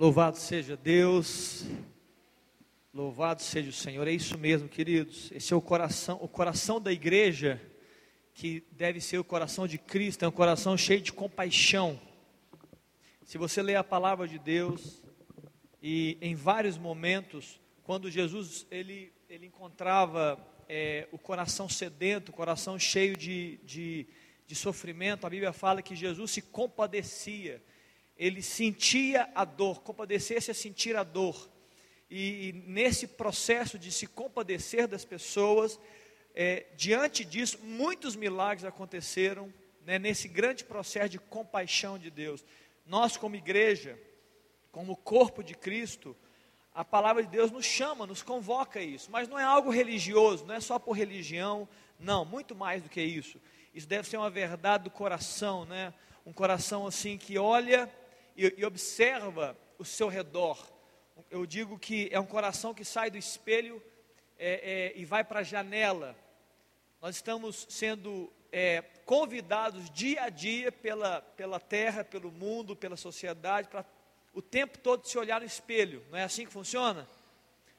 Louvado seja Deus, louvado seja o Senhor. É isso mesmo, queridos. Esse é o coração, o coração da igreja, que deve ser o coração de Cristo, é um coração cheio de compaixão. Se você ler a palavra de Deus, e em vários momentos, quando Jesus ele, ele encontrava é, o coração sedento, o coração cheio de, de, de sofrimento, a Bíblia fala que Jesus se compadecia ele sentia a dor, compadecer-se a sentir a dor. E, e, nesse processo de se compadecer das pessoas, é, diante disso, muitos milagres aconteceram, né, nesse grande processo de compaixão de Deus. Nós, como igreja, como corpo de Cristo, a palavra de Deus nos chama, nos convoca a isso, mas não é algo religioso, não é só por religião, não, muito mais do que isso. Isso deve ser uma verdade do coração, né? Um coração assim que olha e, e observa o seu redor. Eu digo que é um coração que sai do espelho é, é, e vai para a janela. Nós estamos sendo é, convidados dia a dia pela, pela terra, pelo mundo, pela sociedade, para o tempo todo se olhar no espelho. Não é assim que funciona?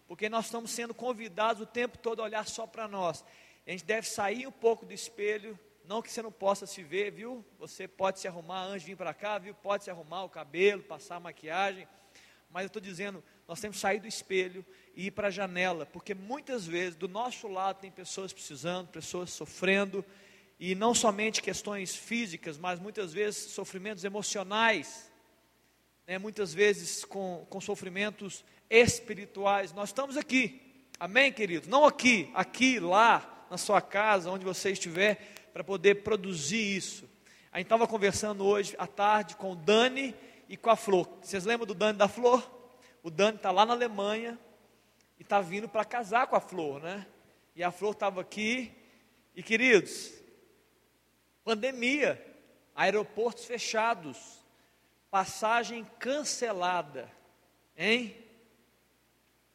Porque nós estamos sendo convidados o tempo todo a olhar só para nós. A gente deve sair um pouco do espelho não que você não possa se ver, viu? Você pode se arrumar antes de vir para cá, viu? Pode se arrumar o cabelo, passar a maquiagem. Mas eu estou dizendo, nós temos que sair do espelho e ir para a janela, porque muitas vezes do nosso lado tem pessoas precisando, pessoas sofrendo, e não somente questões físicas, mas muitas vezes sofrimentos emocionais, né? muitas vezes com, com sofrimentos espirituais. Nós estamos aqui, amém, queridos? Não aqui, aqui, lá, na sua casa, onde você estiver para poder produzir isso. A gente estava conversando hoje à tarde com o Dani e com a Flor. Vocês lembram do Dani da Flor? O Dani está lá na Alemanha e está vindo para casar com a Flor, né? E a Flor estava aqui. E queridos, pandemia, aeroportos fechados, passagem cancelada, hein?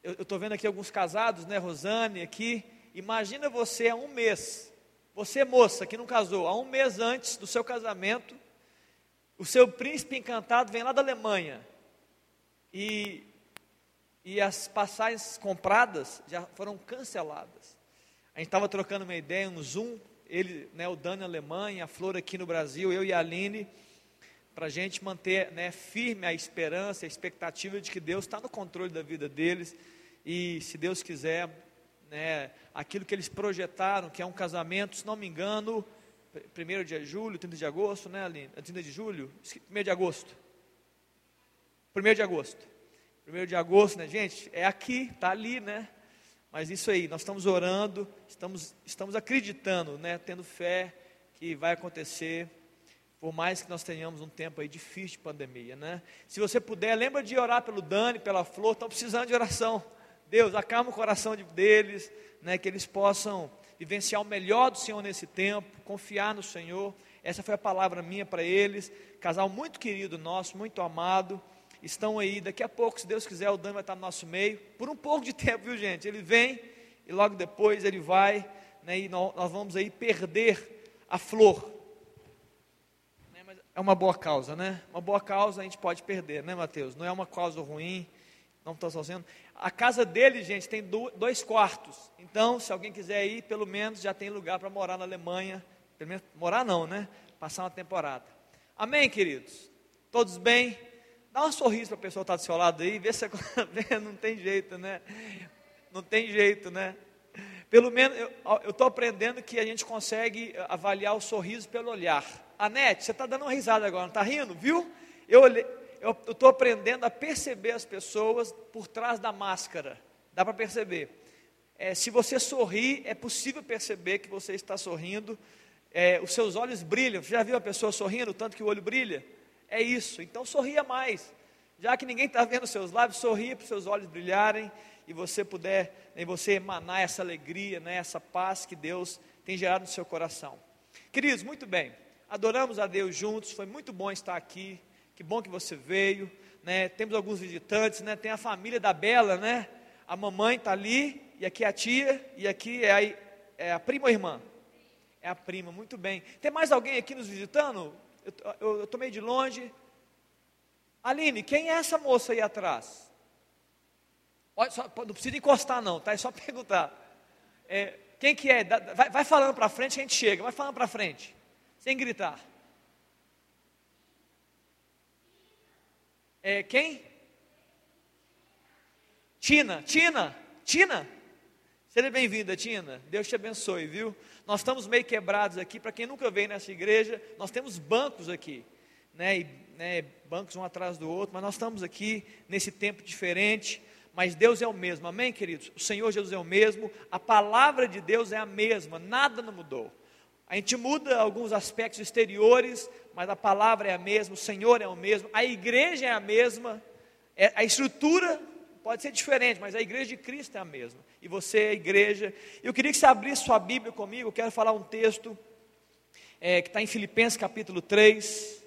Eu estou vendo aqui alguns casados, né? Rosane aqui. Imagina você há um mês você, moça, que não casou, há um mês antes do seu casamento, o seu príncipe encantado vem lá da Alemanha e, e as passagens compradas já foram canceladas. A gente estava trocando uma ideia, um Zoom, ele, né, o Dani na Alemanha, a Flor aqui no Brasil, eu e a Aline, para a gente manter né, firme a esperança, a expectativa de que Deus está no controle da vida deles e, se Deus quiser, né, aquilo que eles projetaram, que é um casamento, se não me engano, 1 de julho, 30 de agosto, né, Aline? 30 de julho? 1 de agosto. 1 de agosto. 1 de agosto, né, gente? É aqui, está ali, né? Mas isso aí, nós estamos orando, estamos, estamos acreditando, né, tendo fé que vai acontecer, por mais que nós tenhamos um tempo aí difícil de pandemia, né? Se você puder, lembra de orar pelo Dani, pela Flor, estão precisando de oração. Deus, acalma o coração deles, né, que eles possam vivenciar o melhor do Senhor nesse tempo, confiar no Senhor. Essa foi a palavra minha para eles. Casal muito querido nosso, muito amado. Estão aí, daqui a pouco, se Deus quiser, o Dani vai estar no nosso meio. Por um pouco de tempo, viu gente? Ele vem e logo depois ele vai, né, e nós, nós vamos aí perder a flor. Né, é uma boa causa, né? Uma boa causa a gente pode perder, né, Mateus? Não é uma causa ruim, não estou fazendo. A casa dele, gente, tem dois quartos. Então, se alguém quiser ir, pelo menos já tem lugar para morar na Alemanha. Pelo menos, morar não, né? Passar uma temporada. Amém, queridos? Todos bem? Dá um sorriso para a pessoa que está do seu lado aí, vê se não tem jeito, né? Não tem jeito, né? Pelo menos eu estou aprendendo que a gente consegue avaliar o sorriso pelo olhar. Anete, você está dando uma risada agora, não está rindo, viu? Eu olhei, eu estou aprendendo a perceber as pessoas por trás da máscara. Dá para perceber. É, se você sorri, é possível perceber que você está sorrindo. É, os seus olhos brilham. Já viu a pessoa sorrindo, tanto que o olho brilha? É isso. Então sorria mais. Já que ninguém está vendo seus lábios, sorria para os seus olhos brilharem e você puder, e você emanar essa alegria, né, essa paz que Deus tem gerado no seu coração. Queridos, muito bem. Adoramos a Deus juntos. Foi muito bom estar aqui. Que bom que você veio, né? Temos alguns visitantes, né? Tem a família da Bela, né? A mamãe está ali, e aqui é a tia, e aqui é a, é a prima ou irmã? É a prima, muito bem. Tem mais alguém aqui nos visitando? Eu estou meio de longe. Aline, quem é essa moça aí atrás? Olha, só, não precisa encostar não, tá? É só perguntar. É, quem que é? Vai, vai falando para frente, a gente chega. Vai falando para frente, sem gritar. É, quem? Tina, Tina, Tina. Seja bem-vinda, Tina. Deus te abençoe, viu? Nós estamos meio quebrados aqui. Para quem nunca veio nessa igreja, nós temos bancos aqui, né? E, né? Bancos um atrás do outro, mas nós estamos aqui nesse tempo diferente mas Deus é o mesmo, amém, queridos? O Senhor Jesus é o mesmo, a palavra de Deus é a mesma, nada não mudou. A gente muda alguns aspectos exteriores, mas a palavra é a mesma, o Senhor é o mesmo, a igreja é a mesma, é, a estrutura pode ser diferente, mas a igreja de Cristo é a mesma, e você é a igreja. Eu queria que você abrisse sua Bíblia comigo, eu quero falar um texto é, que está em Filipenses capítulo 3.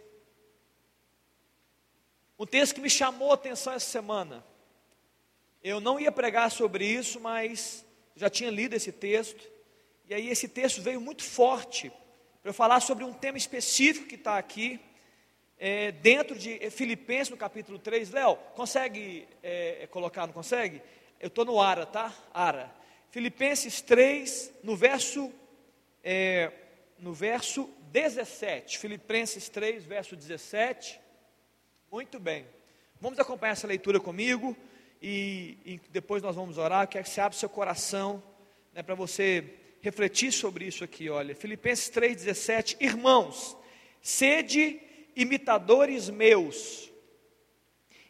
Um texto que me chamou a atenção essa semana. Eu não ia pregar sobre isso, mas já tinha lido esse texto, e aí esse texto veio muito forte para eu falar sobre um tema específico que está aqui, é, dentro de Filipenses, no capítulo 3. Léo, consegue é, colocar, não consegue? Eu estou no Ara, tá? Ara. Filipenses 3, no verso, é, no verso 17. Filipenses 3, verso 17. Muito bem. Vamos acompanhar essa leitura comigo e, e depois nós vamos orar. Quero que você abra seu coração né, para você refletir sobre isso aqui. Olha, Filipenses 3,17: Irmãos, sede imitadores meus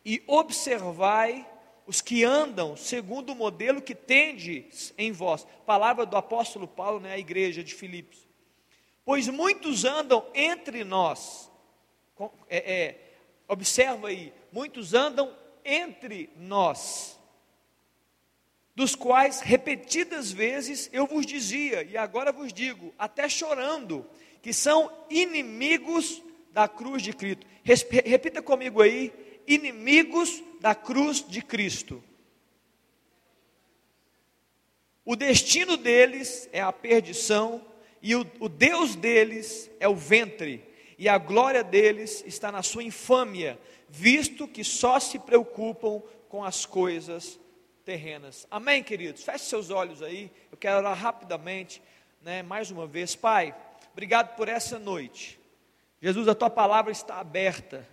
e observai os que andam segundo o modelo que tendes em vós. Palavra do apóstolo Paulo, né, à igreja de Filipos. Pois muitos andam entre nós. É, é, observa aí, muitos andam entre nós, dos quais repetidas vezes eu vos dizia, e agora vos digo, até chorando, que são inimigos da cruz de Cristo. Repita comigo aí: inimigos da cruz de Cristo. O destino deles é a perdição, e o, o Deus deles é o ventre, e a glória deles está na sua infâmia, visto que só se preocupam com as coisas terrenas. Amém, queridos? Feche seus olhos aí. Eu quero orar rapidamente, né, mais uma vez. Pai, obrigado por essa noite. Jesus, a tua palavra está aberta.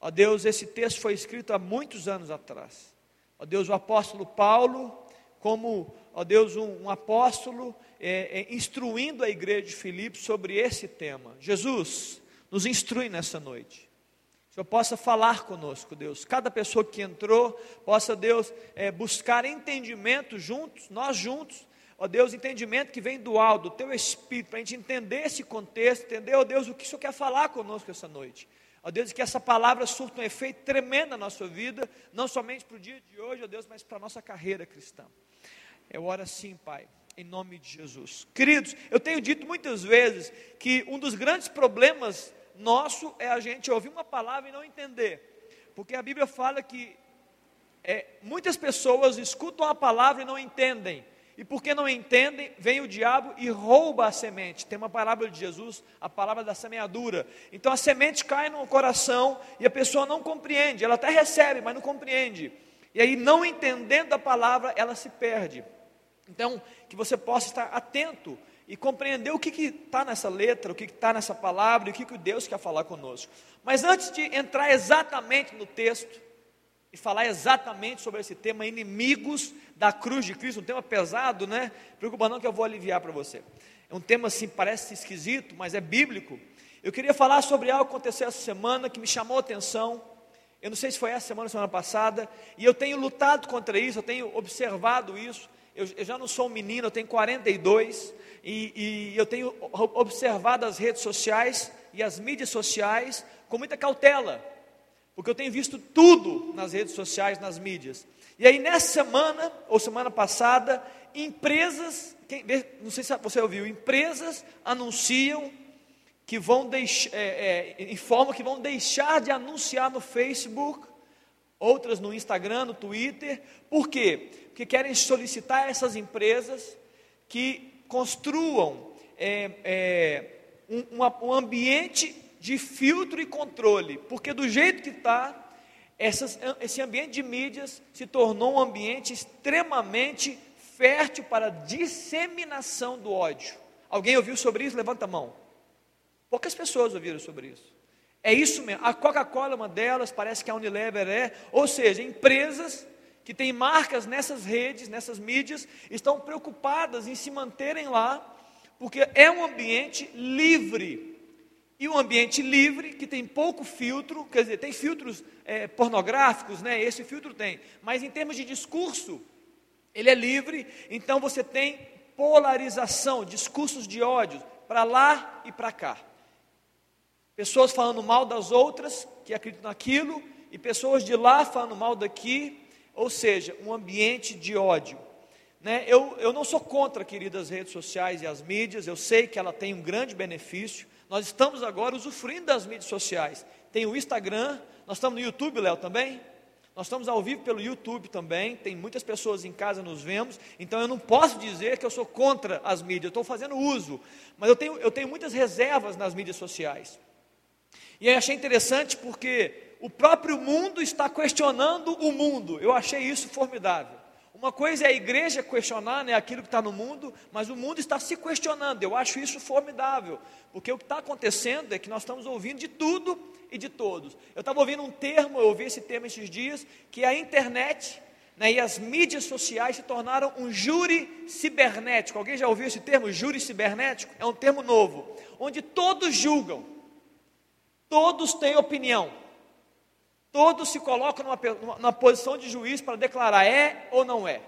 Ó Deus, esse texto foi escrito há muitos anos atrás. Ó Deus, o apóstolo Paulo, como, ó Deus, um, um apóstolo, é, é, instruindo a igreja de Filipos sobre esse tema. Jesus, nos instrui nessa noite. Senhor possa falar conosco, Deus. Cada pessoa que entrou, possa, Deus, é, buscar entendimento juntos, nós juntos, ó Deus, entendimento que vem do alto, do teu Espírito, para a gente entender esse contexto, entender, ó Deus, o que o Senhor quer falar conosco essa noite. Ó Deus, que essa palavra surta um efeito tremendo na nossa vida, não somente para o dia de hoje, ó Deus, mas para a nossa carreira cristã. Eu oro assim, Pai, em nome de Jesus. Queridos, eu tenho dito muitas vezes que um dos grandes problemas nosso é a gente ouvir uma palavra e não entender, porque a Bíblia fala que é, muitas pessoas escutam a palavra e não entendem, e porque não entendem, vem o diabo e rouba a semente. Tem uma palavra de Jesus, a palavra da semeadura. Então a semente cai no coração e a pessoa não compreende, ela até recebe, mas não compreende. E aí, não entendendo a palavra, ela se perde. Então, que você possa estar atento e compreender o que está nessa letra, o que está nessa palavra e o que, que Deus quer falar conosco. Mas antes de entrar exatamente no texto e falar exatamente sobre esse tema, inimigos da cruz de Cristo, um tema pesado, né? Preocupa não que eu vou aliviar para você. É um tema assim, parece esquisito, mas é bíblico. Eu queria falar sobre algo que aconteceu essa semana que me chamou a atenção. Eu não sei se foi essa semana ou semana passada, e eu tenho lutado contra isso, eu tenho observado isso. Eu, eu já não sou um menino, eu tenho 42, e, e eu tenho observado as redes sociais e as mídias sociais com muita cautela, porque eu tenho visto tudo nas redes sociais, nas mídias. E aí, nessa semana, ou semana passada, empresas, quem, não sei se você ouviu, empresas anunciam que vão deixar, é, é, informam que vão deixar de anunciar no Facebook, outras no Instagram, no Twitter, por quê? Porque querem solicitar essas empresas que construam é, é, um, uma, um ambiente de filtro e controle, porque do jeito que está, esse ambiente de mídias se tornou um ambiente extremamente fértil para disseminação do ódio. Alguém ouviu sobre isso? Levanta a mão. Poucas pessoas ouviram sobre isso. É isso mesmo. A Coca-Cola é uma delas, parece que a Unilever é. Ou seja, empresas que têm marcas nessas redes, nessas mídias, estão preocupadas em se manterem lá, porque é um ambiente livre e um ambiente livre, que tem pouco filtro, quer dizer, tem filtros é, pornográficos, né? Esse filtro tem. Mas em termos de discurso, ele é livre, então você tem polarização, discursos de ódio, para lá e para cá. Pessoas falando mal das outras, que acreditam naquilo, e pessoas de lá falando mal daqui, ou seja, um ambiente de ódio. Né? Eu, eu não sou contra, queridas, redes sociais e as mídias, eu sei que ela tem um grande benefício, nós estamos agora usufruindo das mídias sociais. Tem o Instagram, nós estamos no YouTube, Léo, também? Nós estamos ao vivo pelo YouTube também, tem muitas pessoas em casa nos vemos, então eu não posso dizer que eu sou contra as mídias, eu estou fazendo uso, mas eu tenho, eu tenho muitas reservas nas mídias sociais. E eu achei interessante porque o próprio mundo está questionando o mundo, eu achei isso formidável. Uma coisa é a igreja questionar né, aquilo que está no mundo, mas o mundo está se questionando. Eu acho isso formidável, porque o que está acontecendo é que nós estamos ouvindo de tudo e de todos. Eu estava ouvindo um termo, eu ouvi esse termo esses dias, que a internet né, e as mídias sociais se tornaram um júri cibernético. Alguém já ouviu esse termo, júri cibernético? É um termo novo, onde todos julgam, todos têm opinião. Todos se colocam numa, numa posição de juiz para declarar é ou não é.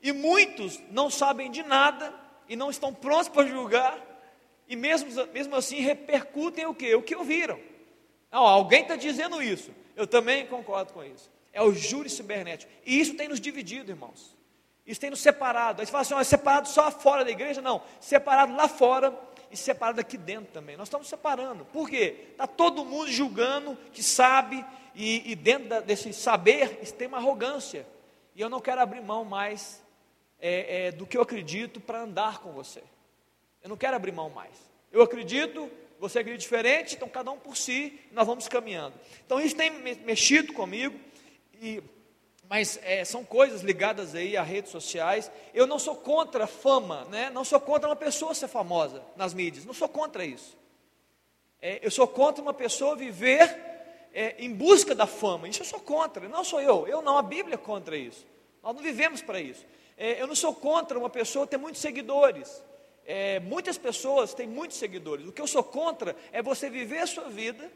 E muitos não sabem de nada e não estão prontos para julgar, e mesmo, mesmo assim repercutem o que? O que ouviram. Não, alguém está dizendo isso. Eu também concordo com isso. É o júri cibernético. E isso tem nos dividido, irmãos. Isso tem nos separado. Aí você fala assim, é separado só fora da igreja? Não, separado lá fora e separado aqui dentro também. Nós estamos separando. Por quê? Está todo mundo julgando que sabe, e, e dentro da, desse saber tem uma arrogância. E eu não quero abrir mão mais é, é, do que eu acredito para andar com você. Eu não quero abrir mão mais. Eu acredito, você acredita diferente, então cada um por si, nós vamos caminhando. Então isso tem mexido comigo, e, mas é, são coisas ligadas aí a redes sociais. Eu não sou contra fama, né? não sou contra uma pessoa ser famosa nas mídias, não sou contra isso. É, eu sou contra uma pessoa viver é, em busca da fama. Isso eu sou contra, não sou eu. Eu não, a Bíblia é contra isso. Nós não vivemos para isso. É, eu não sou contra uma pessoa ter muitos seguidores. É, muitas pessoas têm muitos seguidores. O que eu sou contra é você viver a sua vida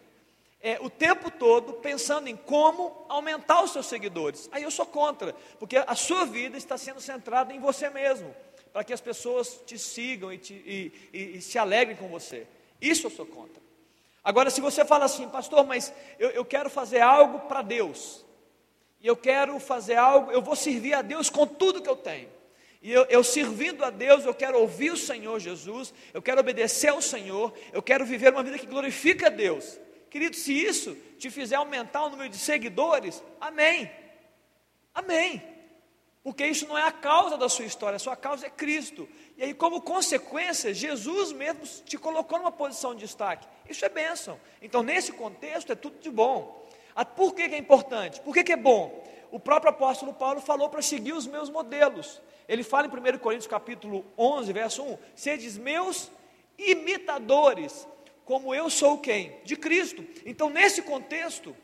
é, o tempo todo pensando em como aumentar os seus seguidores. Aí eu sou contra, porque a sua vida está sendo centrada em você mesmo, para que as pessoas te sigam e, te, e, e, e se alegrem com você. Isso eu sou contra. Agora, se você fala assim, pastor, mas eu, eu quero fazer algo para Deus, e eu quero fazer algo, eu vou servir a Deus com tudo que eu tenho. E eu, eu, servindo a Deus, eu quero ouvir o Senhor Jesus, eu quero obedecer ao Senhor, eu quero viver uma vida que glorifica a Deus. Querido, se isso te fizer aumentar o número de seguidores, amém. Amém porque isso não é a causa da sua história, a sua causa é Cristo. E aí, como consequência, Jesus mesmo te colocou numa posição de destaque. Isso é bênção. Então, nesse contexto, é tudo de bom. Ah, por que, é importante? Por que, que é bom? O próprio apóstolo Paulo falou para seguir os meus modelos. Ele fala em 1 Coríntios capítulo 11, verso 1, sedes meus imitadores, como eu sou quem? De Cristo. Então, nesse contexto,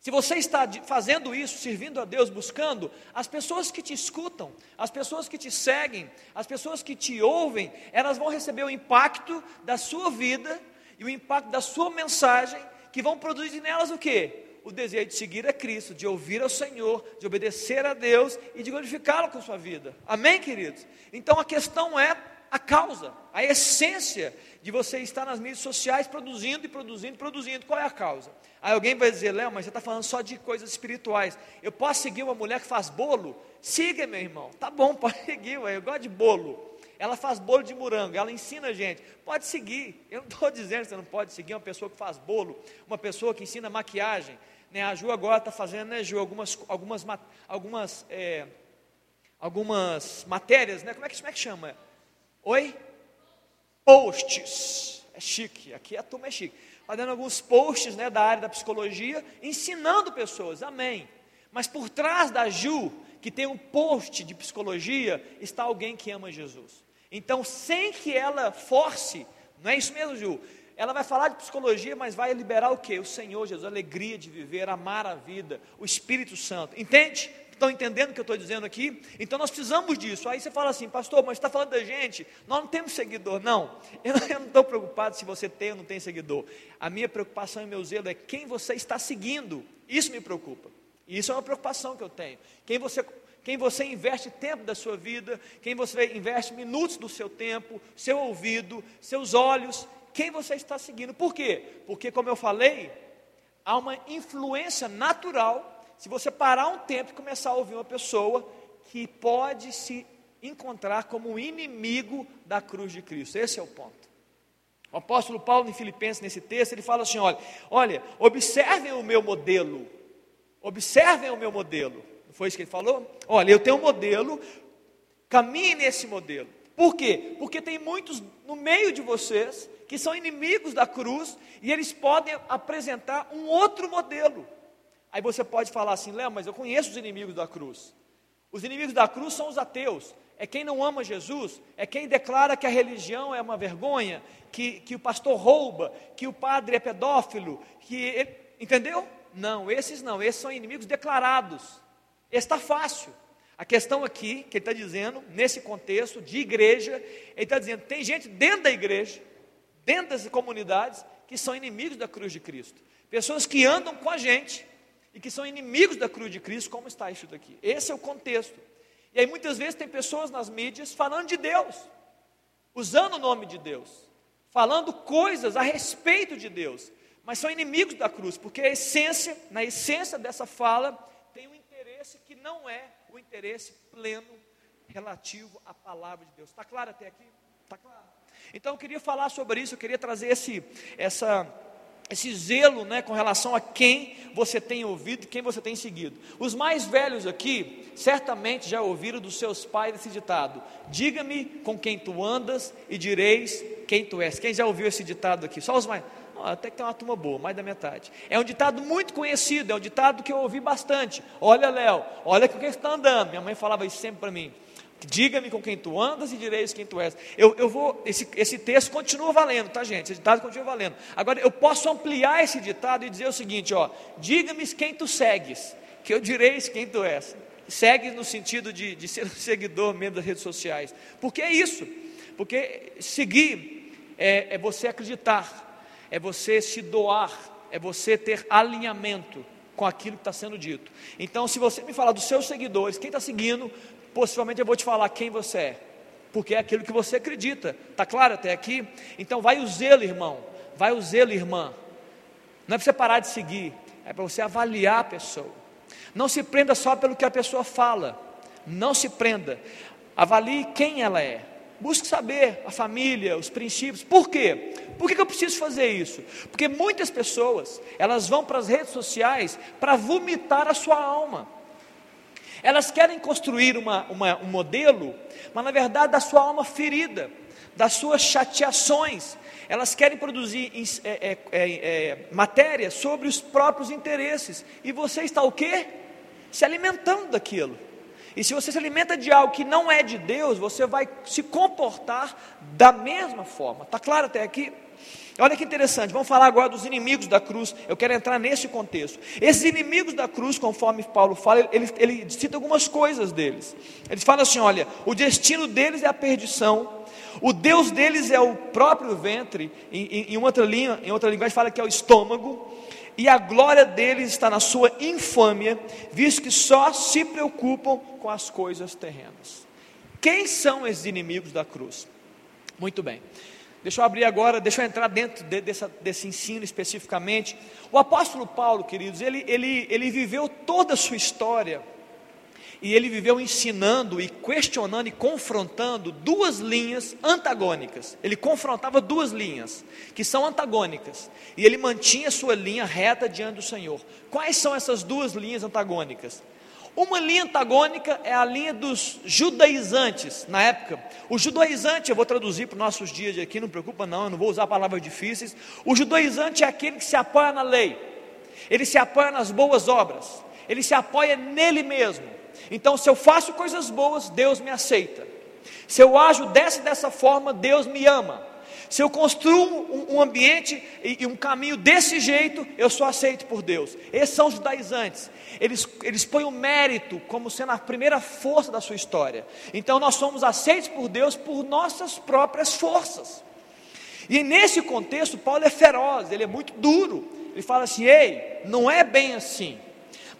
se você está fazendo isso, servindo a Deus, buscando, as pessoas que te escutam, as pessoas que te seguem, as pessoas que te ouvem, elas vão receber o impacto da sua vida e o impacto da sua mensagem, que vão produzir nelas o quê? O desejo de seguir a Cristo, de ouvir ao Senhor, de obedecer a Deus e de glorificá-lo com sua vida. Amém, queridos? Então a questão é a causa, a essência de você estar nas mídias sociais produzindo e produzindo e produzindo. Qual é a causa? Aí alguém vai dizer, Léo, mas você está falando só de coisas espirituais. Eu posso seguir uma mulher que faz bolo? Siga, meu irmão. Tá bom, pode seguir, eu gosto de bolo. Ela faz bolo de morango, ela ensina a gente. Pode seguir. Eu não estou dizendo que você não pode seguir uma pessoa que faz bolo, uma pessoa que ensina maquiagem. Né? A Ju agora está fazendo, né, Ju, algumas, algumas, algumas, é, algumas matérias, né? Como é que, como é que chama? Oi? Posts. É chique, aqui a turma é chique fazendo alguns posts né, da área da psicologia, ensinando pessoas, amém. Mas por trás da Ju, que tem um post de psicologia, está alguém que ama Jesus. Então, sem que ela force, não é isso mesmo, Ju? Ela vai falar de psicologia, mas vai liberar o que? O Senhor Jesus, a alegria de viver, amar a vida, o Espírito Santo. Entende? Estão entendendo o que eu estou dizendo aqui? Então nós precisamos disso. Aí você fala assim, pastor, mas está falando da gente, nós não temos seguidor. Não, eu não estou preocupado se você tem ou não tem seguidor. A minha preocupação e meu zelo é quem você está seguindo. Isso me preocupa. E isso é uma preocupação que eu tenho. Quem você, quem você investe tempo da sua vida, quem você investe minutos do seu tempo, seu ouvido, seus olhos, quem você está seguindo. Por quê? Porque, como eu falei, há uma influência natural se você parar um tempo e começar a ouvir uma pessoa que pode se encontrar como inimigo da cruz de Cristo. Esse é o ponto. O apóstolo Paulo em Filipenses, nesse texto, ele fala assim: olha, olha, observem o meu modelo. Observem o meu modelo. Não foi isso que ele falou? Olha, eu tenho um modelo, caminhe nesse modelo. Por quê? Porque tem muitos no meio de vocês que são inimigos da cruz e eles podem apresentar um outro modelo. Aí você pode falar assim, Léo, mas eu conheço os inimigos da cruz. Os inimigos da cruz são os ateus, é quem não ama Jesus, é quem declara que a religião é uma vergonha, que, que o pastor rouba, que o padre é pedófilo, que ele, entendeu? Não, esses não, esses são inimigos declarados. Está fácil. A questão aqui, que ele está dizendo, nesse contexto de igreja, ele está dizendo: tem gente dentro da igreja, dentro das comunidades, que são inimigos da cruz de Cristo. Pessoas que andam com a gente, e que são inimigos da cruz de Cristo, como está isso daqui. Esse é o contexto. E aí muitas vezes tem pessoas nas mídias falando de Deus, usando o nome de Deus, falando coisas a respeito de Deus, mas são inimigos da cruz, porque a essência, na essência dessa fala, tem um interesse que não é o interesse pleno relativo à palavra de Deus. Está claro até aqui? Está claro. Então eu queria falar sobre isso, eu queria trazer esse, essa esse zelo né, com relação a quem você tem ouvido e quem você tem seguido. Os mais velhos aqui certamente já ouviram dos seus pais esse ditado: Diga-me com quem tu andas e direis quem tu és. Quem já ouviu esse ditado aqui? Só os mais. Oh, até que tem uma turma boa, mais da metade. É um ditado muito conhecido, é um ditado que eu ouvi bastante. Olha, Léo, olha com quem está andando. Minha mãe falava isso sempre para mim. Diga-me com quem tu andas e direis quem tu és. Eu, eu vou, esse, esse texto continua valendo, tá gente? Esse ditado continua valendo. Agora, eu posso ampliar esse ditado e dizer o seguinte: ó, diga-me quem tu segues, que eu direis quem tu és. Segue no sentido de, de ser um seguidor mesmo das redes sociais. Porque é isso. Porque seguir é, é você acreditar, é você se doar, é você ter alinhamento com aquilo que está sendo dito. Então, se você me falar dos seus seguidores, quem está seguindo, possivelmente eu vou te falar quem você é, porque é aquilo que você acredita. Está claro até aqui? Então vai o zelo, irmão. Vai o zelo, irmã. Não é para você parar de seguir, é para você avaliar a pessoa. Não se prenda só pelo que a pessoa fala. Não se prenda. Avalie quem ela é. Busque saber a família, os princípios. Por quê? Por que eu preciso fazer isso? Porque muitas pessoas, elas vão para as redes sociais para vomitar a sua alma. Elas querem construir uma, uma, um modelo, mas na verdade da sua alma ferida, das suas chateações. Elas querem produzir é, é, é, é, matéria sobre os próprios interesses. E você está o quê? Se alimentando daquilo. E se você se alimenta de algo que não é de Deus, você vai se comportar da mesma forma. Está claro até aqui? Olha que interessante, vamos falar agora dos inimigos da cruz. Eu quero entrar nesse contexto. Esses inimigos da cruz, conforme Paulo fala, ele, ele cita algumas coisas deles. Ele fala assim: olha, o destino deles é a perdição, o Deus deles é o próprio ventre, em, em, em outra, linha, em outra linguagem fala que é o estômago, e a glória deles está na sua infâmia, visto que só se preocupam com as coisas terrenas. Quem são esses inimigos da cruz? Muito bem. Deixa eu abrir agora, deixa eu entrar dentro de, dessa, desse ensino especificamente. O apóstolo Paulo, queridos, ele, ele, ele viveu toda a sua história E ele viveu ensinando e questionando e confrontando duas linhas antagônicas. Ele confrontava duas linhas que são antagônicas. E ele mantinha sua linha reta diante do Senhor. Quais são essas duas linhas antagônicas? Uma linha antagônica é a linha dos judaizantes, na época. O judaizante, eu vou traduzir para os nossos dias aqui, não preocupa não, eu não vou usar palavras difíceis. O judaizante é aquele que se apoia na lei, ele se apoia nas boas obras, ele se apoia nele mesmo. Então, se eu faço coisas boas, Deus me aceita. Se eu ajo dessa dessa forma, Deus me ama. Se eu construo um, ambiente e, e, um caminho desse jeito, eu sou aceito por Deus. Esses são os judaizantes. Eles, eles põem o mérito como sendo a primeira força da sua história. Então nós somos aceitos por Deus por nossas próprias forças. E nesse contexto, Paulo é feroz, ele é muito duro. Ele fala assim: ei, não é bem assim.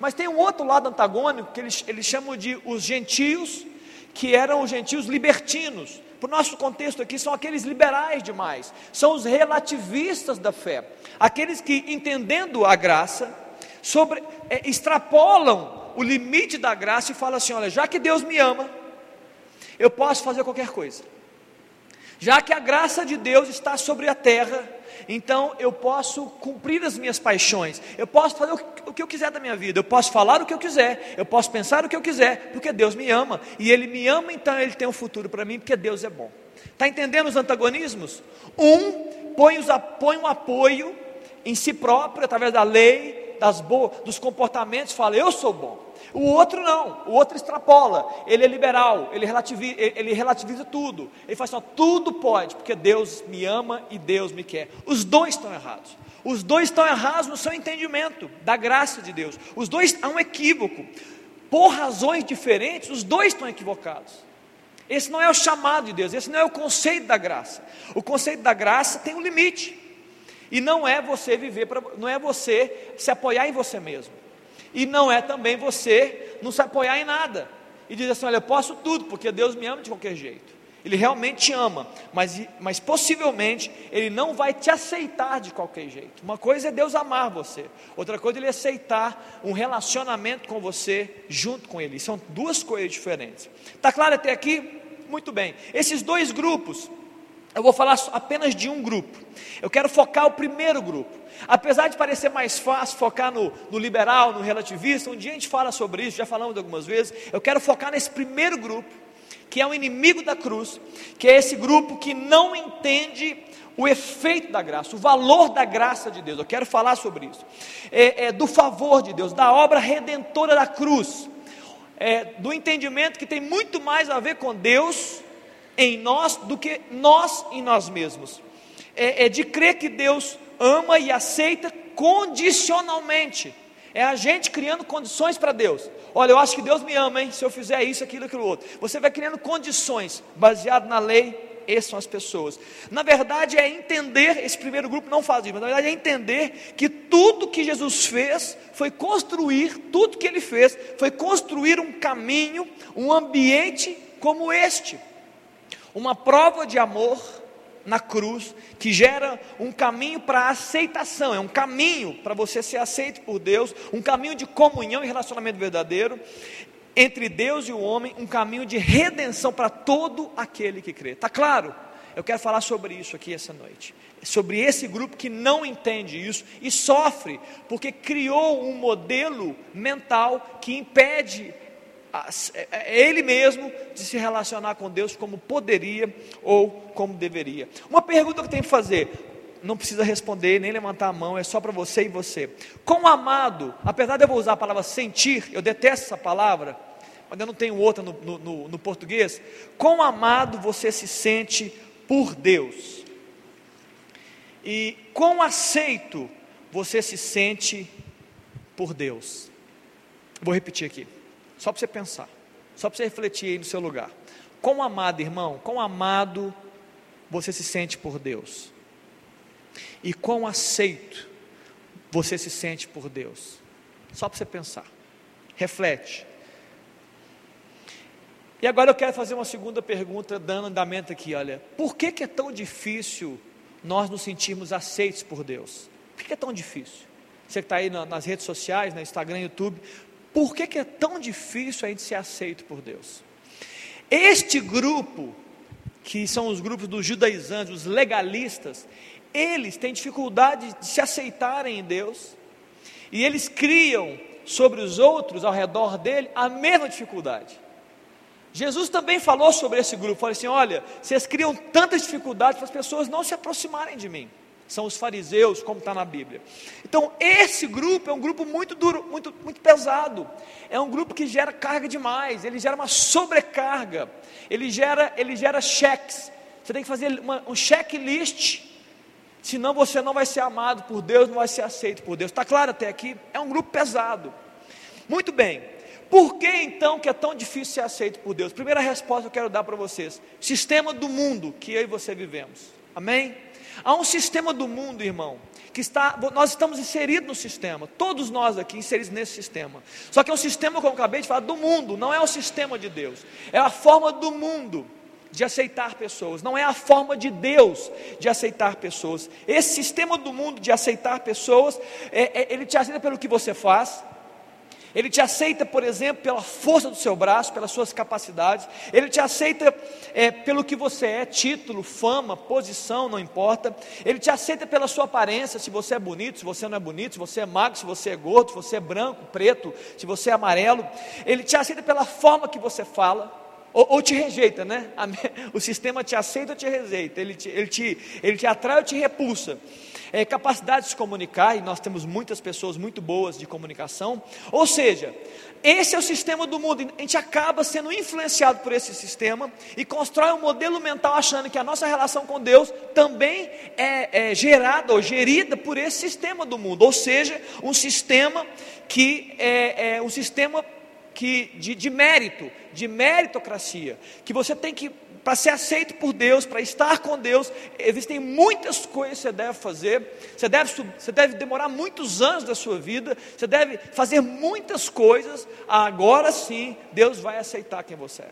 Mas tem um outro lado antagônico que eles, eles chamam de os gentios, que eram os gentios libertinos para o nosso contexto aqui, são aqueles liberais demais, são os relativistas da fé, aqueles que, entendendo a graça, sobre, é, extrapolam o limite da graça e falam assim: olha, já que Deus me ama, eu posso fazer qualquer coisa, já que a graça de Deus está sobre a terra, então eu posso cumprir as minhas paixões, eu posso fazer o que eu quiser da minha vida, eu posso falar o que eu quiser, eu posso pensar o que eu quiser, porque Deus me ama, e Ele me ama, então Ele tem um futuro para mim, porque Deus é bom. Está entendendo os antagonismos? Um põe, os, põe um apoio em si próprio, através da lei, das bo, dos comportamentos, fala, eu sou bom. O outro não, o outro extrapola, ele é liberal, ele relativiza, ele relativiza tudo. Ele fala assim: tudo pode, porque Deus me ama e Deus me quer. Os dois estão errados. Os dois estão errados no seu entendimento da graça de Deus. Os dois há um equívoco. Por razões diferentes, os dois estão equivocados. Esse não é o chamado de Deus, esse não é o conceito da graça. O conceito da graça tem um limite. E não é você viver, pra, não é você se apoiar em você mesmo. E não é também você não se apoiar em nada. E dizer assim: olha, eu posso tudo, porque Deus me ama de qualquer jeito. Ele realmente te ama, mas, mas possivelmente Ele não vai te aceitar de qualquer jeito. Uma coisa é Deus amar você, outra coisa é Ele aceitar um relacionamento com você junto com Ele. São duas coisas diferentes. Está claro até aqui? Muito bem. Esses dois grupos, eu vou falar apenas de um grupo. Eu quero focar o primeiro grupo. Apesar de parecer mais fácil focar no, no, liberal, no relativista, um dia a gente fala sobre isso, já falamos algumas vezes. Eu quero focar nesse primeiro grupo, que é o inimigo da cruz, que é esse grupo que não entende o efeito da graça, o valor da graça de Deus. Eu quero falar sobre isso, é, é do favor de Deus, da obra redentora da cruz, é, do entendimento que tem muito mais a ver com Deus em nós do que nós em nós mesmos. É, é de crer que Deus ama e aceita condicionalmente. É a gente criando condições para Deus. Olha, eu acho que Deus me ama, hein? Se eu fizer isso, aquilo, aquilo outro. Você vai criando condições baseado na lei. Essas são as pessoas. Na verdade, é entender. Esse primeiro grupo não faz isso, mas na verdade é entender que tudo que Jesus fez foi construir, tudo que ele fez foi construir um caminho, um ambiente como este. Uma prova de amor na cruz, que gera um caminho para aceitação, é um caminho para você ser aceito por Deus, um caminho de comunhão e relacionamento verdadeiro entre Deus e o homem, um caminho de redenção para todo aquele que crê. Tá claro? Eu quero falar sobre isso aqui essa noite. Sobre esse grupo que não entende isso e sofre, porque criou um modelo mental que impede ele mesmo de se relacionar com Deus como poderia ou como deveria. Uma pergunta que tenho que fazer, não precisa responder nem levantar a mão, é só para você e você. Com amado, apesar de eu usar a palavra sentir, eu detesto essa palavra, mas eu não tenho outra no, no, no, no português. Com amado você se sente por Deus, e com aceito você se sente por Deus. Vou repetir aqui. Só para você pensar, só para você refletir aí no seu lugar. Quão amado, irmão, quão amado você se sente por Deus? E quão aceito você se sente por Deus? Só para você pensar. Reflete. E agora eu quero fazer uma segunda pergunta, dando andamento aqui, olha. Por que, que é tão difícil nós nos sentirmos aceitos por Deus? Por que é tão difícil? Você que está aí nas redes sociais, no Instagram, YouTube, Por que, que é tão difícil a gente ser aceito por Deus? Este grupo, que são os grupos dos judaizantes, os legalistas, eles têm dificuldade de se aceitarem em Deus, e eles criam sobre os outros ao redor dele a mesma dificuldade. Jesus também falou sobre esse grupo, falou assim: olha, vocês criam tantas dificuldades para as pessoas não se aproximarem de mim. São os fariseus, como está na Bíblia. Então, esse grupo é um grupo muito duro, muito, muito pesado. É um grupo que gera carga demais, ele gera uma sobrecarga, ele gera, ele gera cheques. Você tem que fazer uma, um checklist Senão você não vai ser amado por Deus, não vai ser aceito por Deus. Está claro até aqui? É um grupo pesado. Muito bem. Por que então que é tão difícil ser aceito por Deus? Primeira resposta que eu quero dar para vocês: sistema do mundo que eu e você vivemos. Amém? Há um sistema do mundo, irmão, que está, nós estamos inseridos no sistema, todos nós aqui inseridos nesse sistema. Só que é um sistema, como eu acabei de falar, do mundo, não é o sistema de Deus, é a forma do mundo de aceitar pessoas, não é a forma de Deus de aceitar pessoas. Esse sistema do mundo de aceitar pessoas, é, é, ele te aceita pelo que você faz, ele te aceita, por exemplo, pela força do seu braço, pelas suas capacidades, ele te aceita é, pelo que você é, título, fama, posição, não importa, ele te aceita pela sua aparência, se você é bonito, se você não é bonito, se você é magro, se você é gordo, se você é branco, preto, se você é amarelo, ele te aceita pela forma que você fala, ou, ou, te rejeita, né? O sistema te aceita ou te rejeita, ele te, ele te, ele te atrai ou te repulsa. É, capacidade de se comunicar, e nós temos muitas pessoas muito boas de comunicação. Ou seja, esse é o sistema do mundo. A gente acaba sendo influenciado por esse sistema e constrói um modelo mental achando que a nossa relação com Deus também é, é gerada ou gerida por esse sistema do mundo. Ou seja, um sistema que é, é um sistema que, de, de mérito, de meritocracia, que você tem que, para ser aceito por Deus, para estar com Deus, existem muitas coisas que você deve fazer, você deve, você deve demorar muitos anos da sua vida, você deve fazer muitas coisas, agora sim Deus vai aceitar quem você é.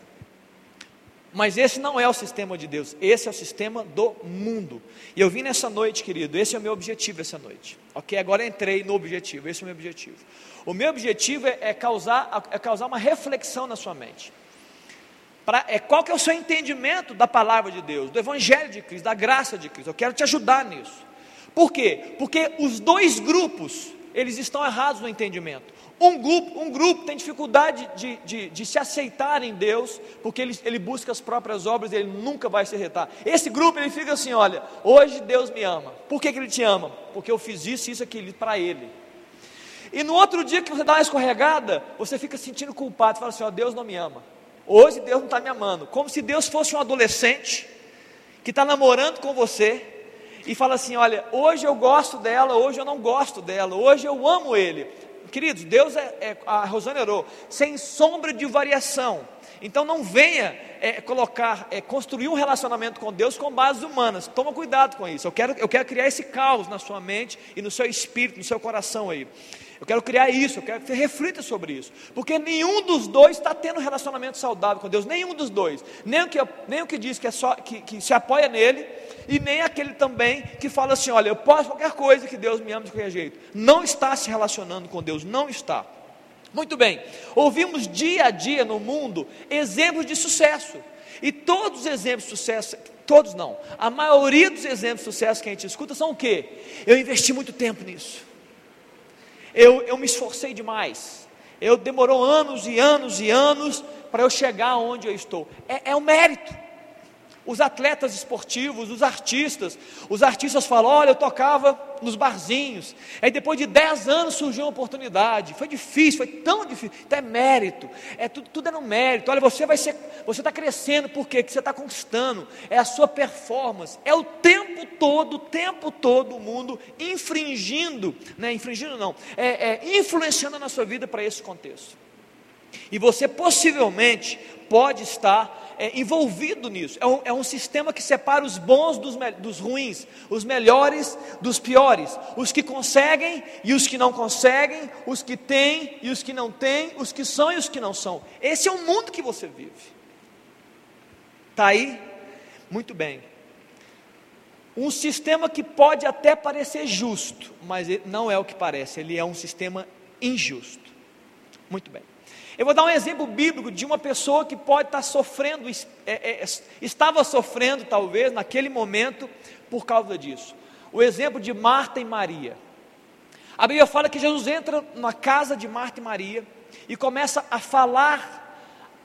Mas esse não é o sistema de Deus, esse é o sistema do mundo. E eu vim nessa noite, querido, esse é o meu objetivo essa noite. Ok? Agora entrei no objetivo, esse é o meu objetivo. O meu objetivo é, é causar, é causar uma reflexão na sua mente. Pra, é, qual que é o seu entendimento da palavra de Deus, do Evangelho de Cristo, da graça de Cristo? Eu quero te ajudar nisso. Por quê? Porque os dois grupos, eles estão errados no entendimento. Um grupo, um grupo tem dificuldade de, de, de, se aceitar em Deus, porque ele, ele busca as próprias obras e ele nunca vai se retar. Esse grupo ele fica assim: olha, hoje Deus me ama. Por que, que ele te ama? Porque eu fiz isso, isso, aquilo para ele. E no outro dia que você dá uma escorregada, você fica sentindo culpado, fala assim: ó, Deus não me ama. Hoje Deus não está me amando. Como se Deus fosse um adolescente que está namorando com você e fala assim: olha, hoje eu gosto dela, hoje eu não gosto dela, hoje eu amo ele. Queridos, Deus é, é a Rosana orou, sem sombra de variação. Então não venha é, colocar, é, construir um relacionamento com Deus com bases humanas. Toma cuidado com isso. Eu quero, eu quero criar esse caos na sua mente e no seu espírito, no seu coração aí. Eu quero criar isso, eu quero que você reflita sobre isso. Porque nenhum dos dois está tendo um relacionamento saudável com Deus, nenhum dos dois. Nem o que, nem o que diz que, é só, que, que se apoia nele, e nem aquele também que fala assim: olha, eu posso qualquer coisa que Deus me ama de qualquer jeito. Não está se relacionando com Deus, não está. Muito bem, ouvimos dia a dia no mundo exemplos de sucesso. E todos os exemplos de sucesso, todos não, a maioria dos exemplos de sucesso que a gente escuta são o quê? Eu investi muito tempo nisso eu, eu me esforcei demais. Eu demorou anos e anos e anos para eu chegar onde eu estou. É, é um mérito os atletas esportivos, os artistas. Os artistas falam: olha, eu tocava nos barzinhos. Aí depois de 10 anos surgiu uma oportunidade. Foi difícil, foi tão difícil. Então é mérito. É tudo, tudo é no mérito. Olha, você vai ser, você está crescendo porque que você está conquistando. É a sua performance. É o tempo todo, o tempo todo o mundo infringindo, né? Infringindo não, é, é influenciando na sua vida para esse contexto. E você possivelmente pode estar é, envolvido nisso. É um, é um, sistema que separa os bons dos, dos ruins, os melhores dos piores, os que conseguem e os que não conseguem, os que têm e os que não têm, os que são e os que não são. Esse é o mundo que você vive. Está aí? Muito bem. Um sistema que pode até parecer justo, mas não é o que parece, ele é um sistema injusto. Muito bem. Eu vou dar um exemplo bíblico de uma pessoa que pode estar sofrendo, é, é, estava sofrendo talvez naquele momento por causa disso. O exemplo de Marta e Maria. A Bíblia fala que Jesus entra na casa de Marta e Maria e começa a falar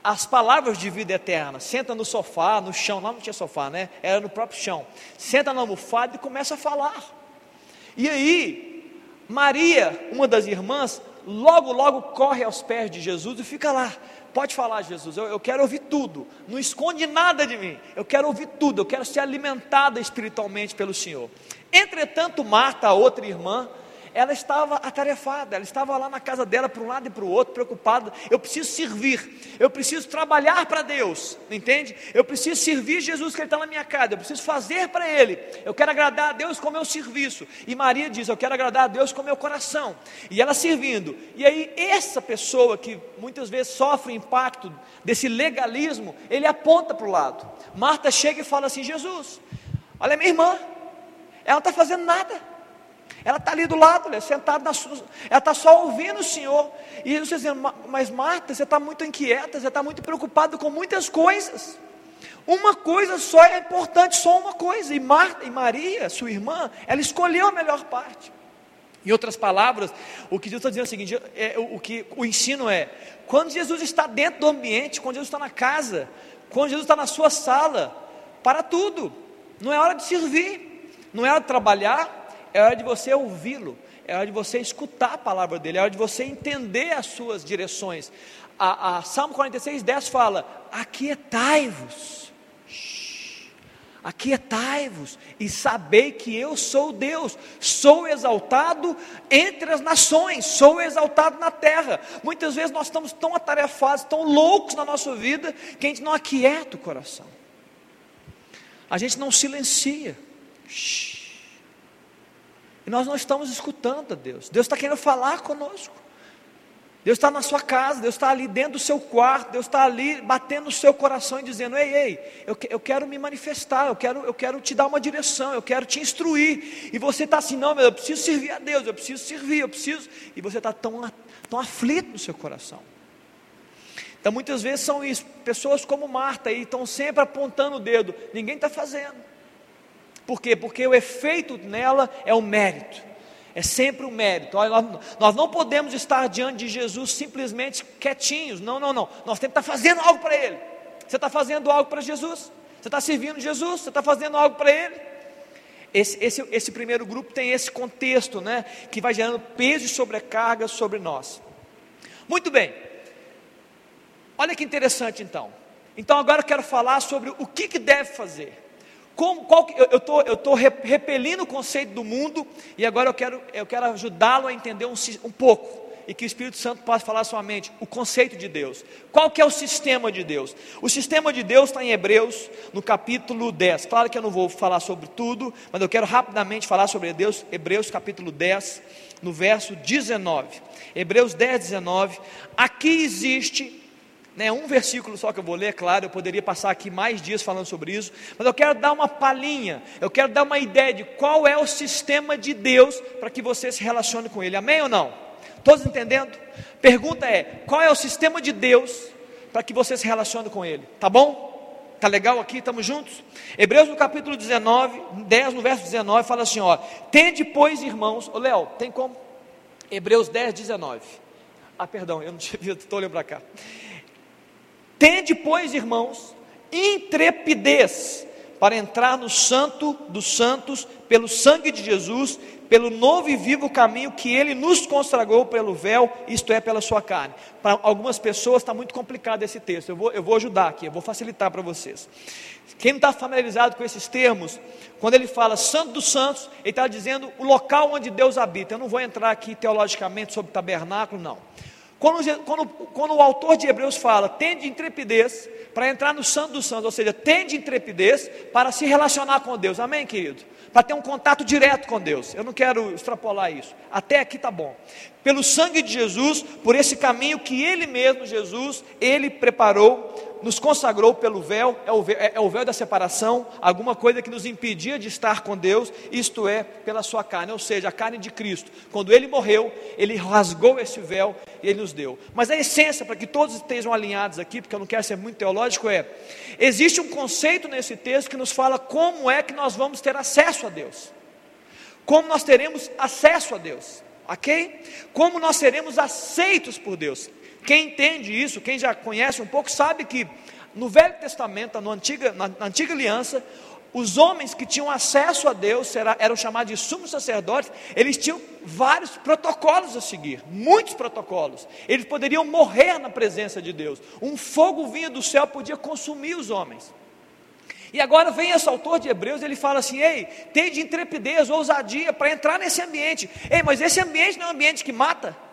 as palavras de vida eterna. Senta no sofá, no chão, lá não tinha sofá, né? Era no próprio chão. Senta na almofada e começa a falar. E aí, Maria, uma das irmãs, logo, logo corre aos pés de Jesus e fica lá. Pode falar, Jesus, eu, eu, quero ouvir tudo, não esconde nada de mim, eu quero ouvir tudo, eu quero ser alimentada espiritualmente pelo Senhor. Entretanto, Marta, a outra irmã, ela estava atarefada, ela estava lá na casa dela para um lado e para o outro, preocupada. Eu preciso servir, eu preciso trabalhar para Deus, entende? Eu preciso servir Jesus que Ele está na minha casa, eu preciso fazer para Ele. Eu quero agradar a Deus com o meu serviço. E Maria diz: Eu quero agradar a Deus com o meu coração. E ela servindo. E aí, essa pessoa que muitas vezes sofre o impacto desse legalismo, ele aponta para o lado. Marta chega e fala assim: Jesus, olha minha irmã, ela não está fazendo nada. Ela está ali do lado, sentada, na sua, ela está só ouvindo o Senhor. E Jesus dizendo, mas Marta, você está muito inquieta, você está muito preocupada com muitas coisas. Uma coisa só é importante, só uma coisa. E Marta e Maria, sua irmã, ela escolheu a melhor parte. Em outras palavras, o que Jesus está dizendo é o seguinte: é, o, o que o ensino é, quando Jesus está dentro do ambiente, quando Jesus está na casa, quando Jesus está na sua sala, para tudo. Não é hora de servir, não é hora de trabalhar, é hora de você ouvi-lo, é hora de você escutar a palavra dele, é hora de você entender as suas direções. A, a Salmo 46, 10 fala: Aquietai-vos, aquietai-vos e sabei que eu sou Deus, sou exaltado entre as nações, sou exaltado na terra. Muitas vezes nós estamos tão atarefados, tão loucos na nossa vida, que a gente não aquieta o coração, a gente não silencia. Shhh. E nós não estamos escutando a Deus. Deus está querendo falar conosco. Deus está na sua casa, Deus está ali dentro do seu quarto, Deus está ali batendo no seu coração e dizendo: Ei, ei, eu, eu quero me manifestar, eu quero, eu quero te dar uma direção, eu quero te instruir. E você está assim: Não, meu, eu preciso servir a Deus, eu preciso servir, eu preciso. E você está tão, tão aflito no seu coração. Então muitas vezes são isso, pessoas como Marta aí estão sempre apontando o dedo, ninguém está fazendo. Por quê? Porque o efeito nela é o mérito. É sempre o mérito. Nós, nós, não podemos estar diante de Jesus simplesmente quietinhos. Não, não, não. Nós temos que estar fazendo algo para Ele. Você está fazendo algo para Jesus? Você está servindo Jesus? Você está fazendo algo para Ele? Esse, esse, esse primeiro grupo tem esse contexto, né? Que vai gerando peso e sobrecarga sobre nós. Muito bem. Olha que interessante então. Então agora eu quero falar sobre o que, que deve fazer. Como, qual, eu estou eu tô repelindo o conceito do mundo e agora eu quero, eu quero ajudá-lo a entender um, um pouco e que o Espírito Santo possa falar sua mente o conceito de Deus. Qual que é o sistema de Deus? O sistema de Deus está em Hebreus, no capítulo 10. Claro que eu não vou falar sobre tudo, mas eu quero rapidamente falar sobre Deus, Hebreus capítulo 10, no verso 19. Hebreus 10, 19. Aqui existe né, um versículo só que eu vou ler, é claro, eu poderia passar aqui mais dias falando sobre isso, mas eu quero dar uma palhinha, eu quero dar uma ideia de qual é o sistema de Deus para que você se relacione com Ele, amém ou não? Todos entendendo? Pergunta é: qual é o sistema de Deus para que você se relacione com Ele? Tá bom? Tá legal aqui? Estamos juntos? Hebreus no capítulo 19, 10, no verso 19, fala assim: ó, tende, pois, irmãos, ô Léo, tem como? Hebreus 10, 19. Ah, perdão, eu não estou olhando para cá. Tende, pois, irmãos, intrepidez para entrar no santo dos santos, pelo sangue de Jesus, pelo novo e vivo caminho que ele nos consagrou pelo véu, isto é, pela sua carne. Para algumas pessoas está muito complicado esse texto, eu vou, eu vou ajudar aqui, eu vou facilitar para vocês. Quem não está familiarizado com esses termos, quando ele fala santo dos santos, ele está dizendo o local onde Deus habita. Eu não vou entrar aqui teologicamente sobre tabernáculo, não. Quando, quando, quando o autor de Hebreus fala, tende intrepidez para entrar no Santo dos Santos, ou seja, tende intrepidez para se relacionar com Deus, amém, querido? Para ter um contato direto com Deus, eu não quero extrapolar isso, até aqui está bom. Pelo sangue de Jesus, por esse caminho que Ele mesmo, Jesus, Ele preparou nos consagrou pelo véu, é o véu, é, é o véu da separação, alguma coisa que nos impedia de estar com Deus, isto é, pela sua carne, ou seja, a carne de Cristo. Quando ele morreu, ele rasgou esse véu e ele nos deu. Mas a essência, para que todos estejam alinhados aqui, porque eu não quero ser muito teológico, é: existe um conceito nesse texto que nos fala como é que nós vamos ter acesso a Deus. Como nós teremos acesso a Deus, ok? Como nós seremos aceitos por Deus. Quem entende isso, quem já conhece um pouco, sabe que no Velho Testamento, na antiga, na, na antiga aliança, os homens que tinham acesso a Deus eram chamados de sumos sacerdotes, eles tinham vários protocolos a seguir, muitos protocolos. Eles poderiam morrer na presença de Deus. Um fogo vinha do céu, podia consumir os homens. E agora vem esse autor de Hebreus, ele fala assim: ei, tem de intrepidez, ousadia para entrar nesse ambiente. Ei, mas esse ambiente não é um ambiente que mata.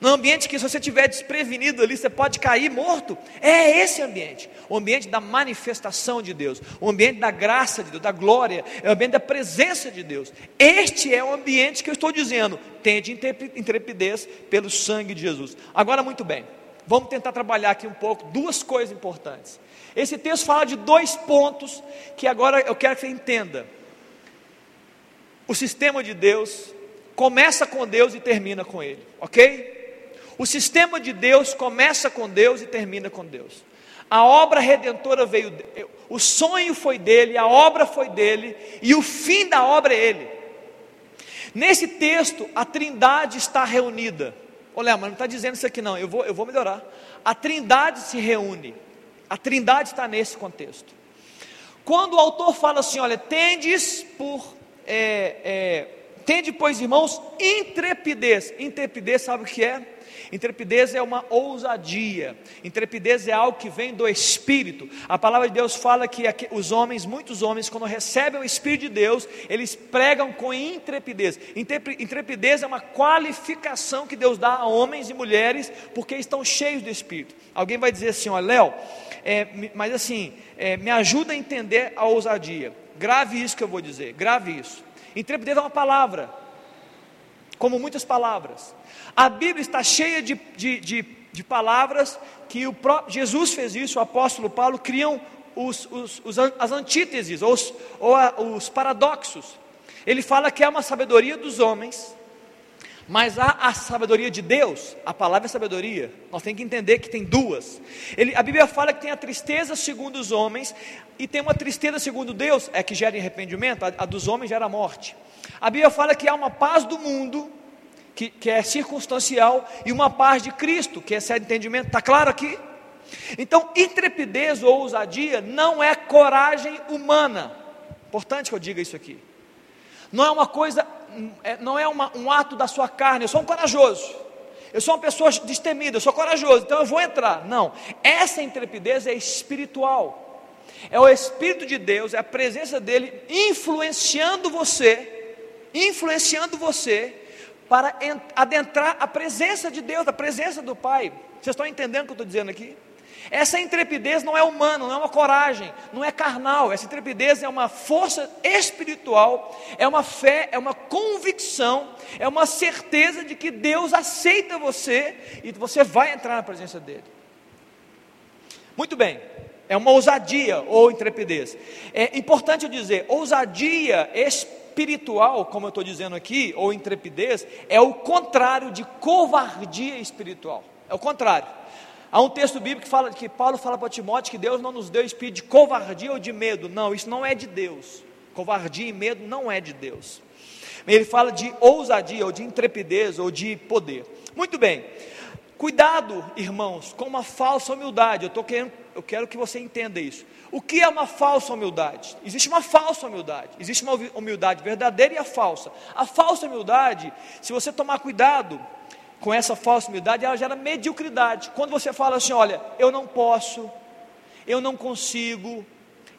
No ambiente que se você estiver desprevenido ali, você pode cair morto. É esse ambiente. O ambiente da manifestação de Deus. O ambiente da graça de Deus, da glória. É o ambiente da presença de Deus. Este é o ambiente que eu estou dizendo. Tende intrepidez pelo sangue de Jesus. Agora, muito bem. Vamos tentar trabalhar aqui um pouco duas coisas importantes. Esse texto fala de dois pontos que agora eu quero que você entenda. O sistema de Deus começa com Deus e termina com Ele, ok? O sistema de Deus começa com Deus e termina com Deus. A obra redentora veio, o sonho foi dele, a obra foi dele, e o fim da obra é ele. Nesse texto, a trindade está reunida. Olha, mas não está dizendo isso aqui não, eu vou, eu vou melhorar. A trindade se reúne. A trindade está nesse contexto. Quando o autor fala assim, olha, tendes por é, é, Tende, pois, irmãos, intrepidez. Intrepidez, sabe o que é? Intrepidez é uma ousadia. Intrepidez é algo que vem do Espírito. A palavra de Deus fala que os homens, muitos homens, quando recebem o Espírito de Deus, eles pregam com intrepidez. Intrepidez é uma qualificação que Deus dá a homens e mulheres porque estão cheios do Espírito. Alguém vai dizer assim: Olha, Léo, é, mas assim, é, me ajuda a entender a ousadia. Grave isso que eu vou dizer, grave isso. Intrepidez é uma palavra, como muitas palavras. A Bíblia está cheia de, de, de, de palavras que o próprio, Jesus fez isso, o apóstolo Paulo, criam os, os, os, as antíteses, ou, os, ou a, os paradoxos. Ele fala que é uma sabedoria dos homens, mas há a sabedoria de Deus, a palavra é sabedoria, nós temos que entender que tem duas. Ele, a Bíblia fala que tem a tristeza segundo os homens, e tem uma tristeza segundo Deus, é que gera arrependimento, a, a dos homens gera morte. A Bíblia fala que há uma paz do mundo, que, que é circunstancial, e uma paz de Cristo, que é esse entendimento, está claro aqui? Então, intrepidez ou ousadia não é coragem humana, importante que eu diga isso aqui, não é uma coisa não é uma, um ato da sua carne, eu sou um corajoso. Eu sou uma pessoa destemida, eu sou corajoso, então eu vou entrar. Não, essa intrepidez é espiritual. É o Espírito de Deus, é a presença dele influenciando você, influenciando você para adentrar a presença de Deus, a presença do Pai. Vocês estão entendendo o que eu estou dizendo aqui? Essa intrepidez não é humana, não é uma coragem, não é carnal. Essa intrepidez é uma força espiritual, é uma fé, é uma convicção, é uma certeza de que Deus aceita você e você vai entrar na presença dEle. Muito bem, é uma ousadia ou intrepidez. É importante eu dizer, ousadia espiritual, como eu estou dizendo aqui, ou intrepidez, é o contrário de covardia espiritual. É o contrário. Há um texto bíblico que, fala, que Paulo fala para Timóteo que Deus não nos deu espírito de covardia ou de medo. Não, isso não é de Deus. Covardia e medo não é de Deus. Ele fala de ousadia, ou de intrepidez, ou de poder. Muito bem. Cuidado, irmãos, com uma falsa humildade. Eu, tô querendo, eu quero que você entenda isso. O que é uma falsa humildade? Existe uma falsa humildade. Existe uma humildade verdadeira e a falsa. A falsa humildade, se você tomar cuidado, com essa falsa humildade, ela gera mediocridade. Quando você fala assim, olha, eu não posso, eu não consigo,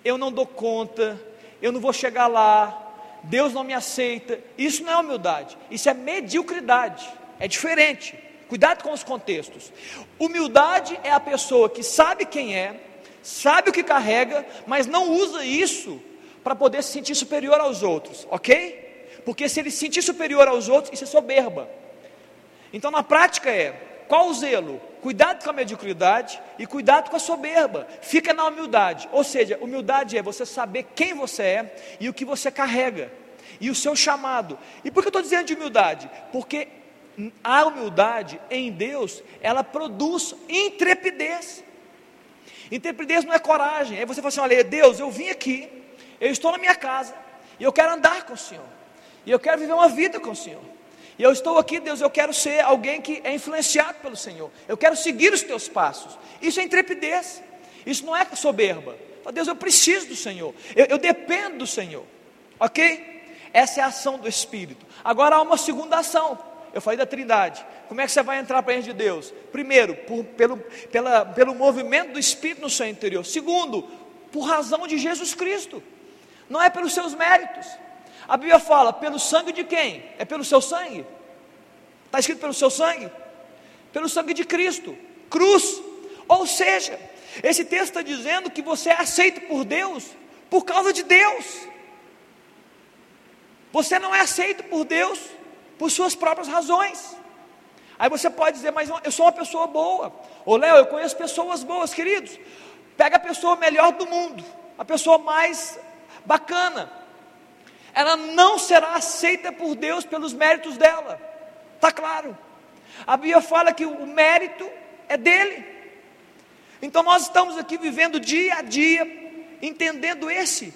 eu não dou conta, eu não vou chegar lá, Deus não me aceita, isso não é humildade, isso é mediocridade, é diferente. Cuidado com os contextos. Humildade é a pessoa que sabe quem é, sabe o que carrega, mas não usa isso para poder se sentir superior aos outros, ok? Porque se ele se sentir superior aos outros, isso é soberba. Então, na prática é, qual o zelo? Cuidado com a mediocridade e cuidado com a soberba. Fica na humildade. Ou seja, humildade é você saber quem você é e o que você carrega. E o seu chamado. E por que eu estou dizendo de humildade? Porque a humildade em Deus, ela produz intrepidez. Intrepidez não é coragem. Aí você fala assim: olha, Deus, eu vim aqui, eu estou na minha casa, e eu quero andar com o Senhor, e eu quero viver uma vida com o Senhor. E eu estou aqui, Deus, eu quero ser alguém que é influenciado pelo Senhor. Eu quero seguir os teus passos. Isso é intrepidez. Isso não é soberba. Deus, eu preciso do Senhor. Eu, eu dependo do Senhor. Ok? Essa é a ação do Espírito. Agora há uma segunda ação. Eu falei da Trindade. Como é que você vai entrar para a de Deus? Primeiro, por, pelo, pela, pelo movimento do Espírito no seu interior. Segundo, por razão de Jesus Cristo. Não é pelos seus méritos. A Bíblia fala, pelo sangue de quem? É pelo seu sangue? Está escrito pelo seu sangue? Pelo sangue de Cristo, cruz. Ou seja, esse texto está dizendo que você é aceito por Deus por causa de Deus. Você não é aceito por Deus por suas próprias razões. Aí você pode dizer, mas eu sou uma pessoa boa. Ô Léo, eu conheço pessoas boas, queridos. Pega a pessoa melhor do mundo, a pessoa mais bacana ela não será aceita por Deus pelos méritos dela. Está claro. A Bíblia fala que o mérito é dele. Então nós estamos aqui vivendo dia a dia, entendendo esse.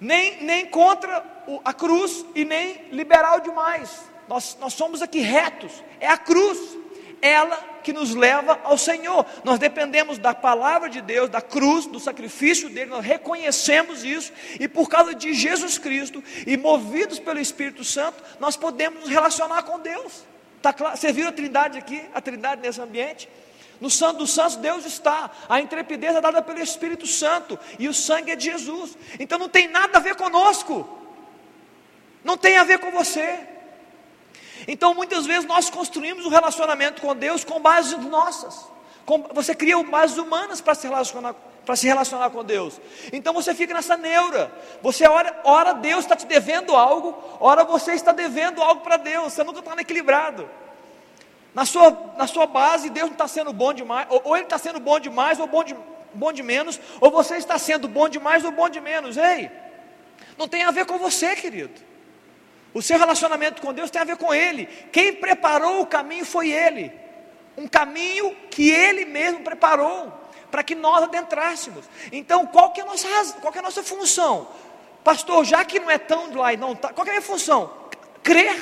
Nem, nem contra a cruz e nem liberal demais. Nós, nós somos aqui retos. É a cruz. Ela que nos leva ao Senhor. Nós dependemos da palavra de Deus, da cruz, do sacrifício dele, nós reconhecemos isso, e por causa de Jesus Cristo, e movidos pelo Espírito Santo, nós podemos nos relacionar com Deus. Tá claro? Você viu a trindade aqui, a trindade nesse ambiente? No Santo dos Santos, Deus está. A intrepidez é dada pelo Espírito Santo. E o sangue é de Jesus. Então não tem nada a ver conosco. Não tem a ver com você. Então muitas vezes nós construímos um relacionamento com Deus com bases nossas. Com, você cria bases humanas para se relacionar para se relacionar com Deus. Então você fica nessa neura. Você ora, ora Deus está te devendo algo, ora você está devendo algo para Deus. Você nunca está equilibrado. Na sua, na sua base, Deus não está sendo bom demais, ou, ou Ele está sendo bom demais, ou bom de, bom de menos, ou você está sendo bom demais ou bom de menos. Ei, não tem a ver com você, querido. O seu relacionamento com Deus tem a ver com Ele. Quem preparou o caminho foi Ele. Um caminho que Ele mesmo preparou para que nós adentrássemos. Então, qual que é a nossa qual que é a nossa função? Pastor, já que não é tão lá e não tá, qual que é a minha função? Crer.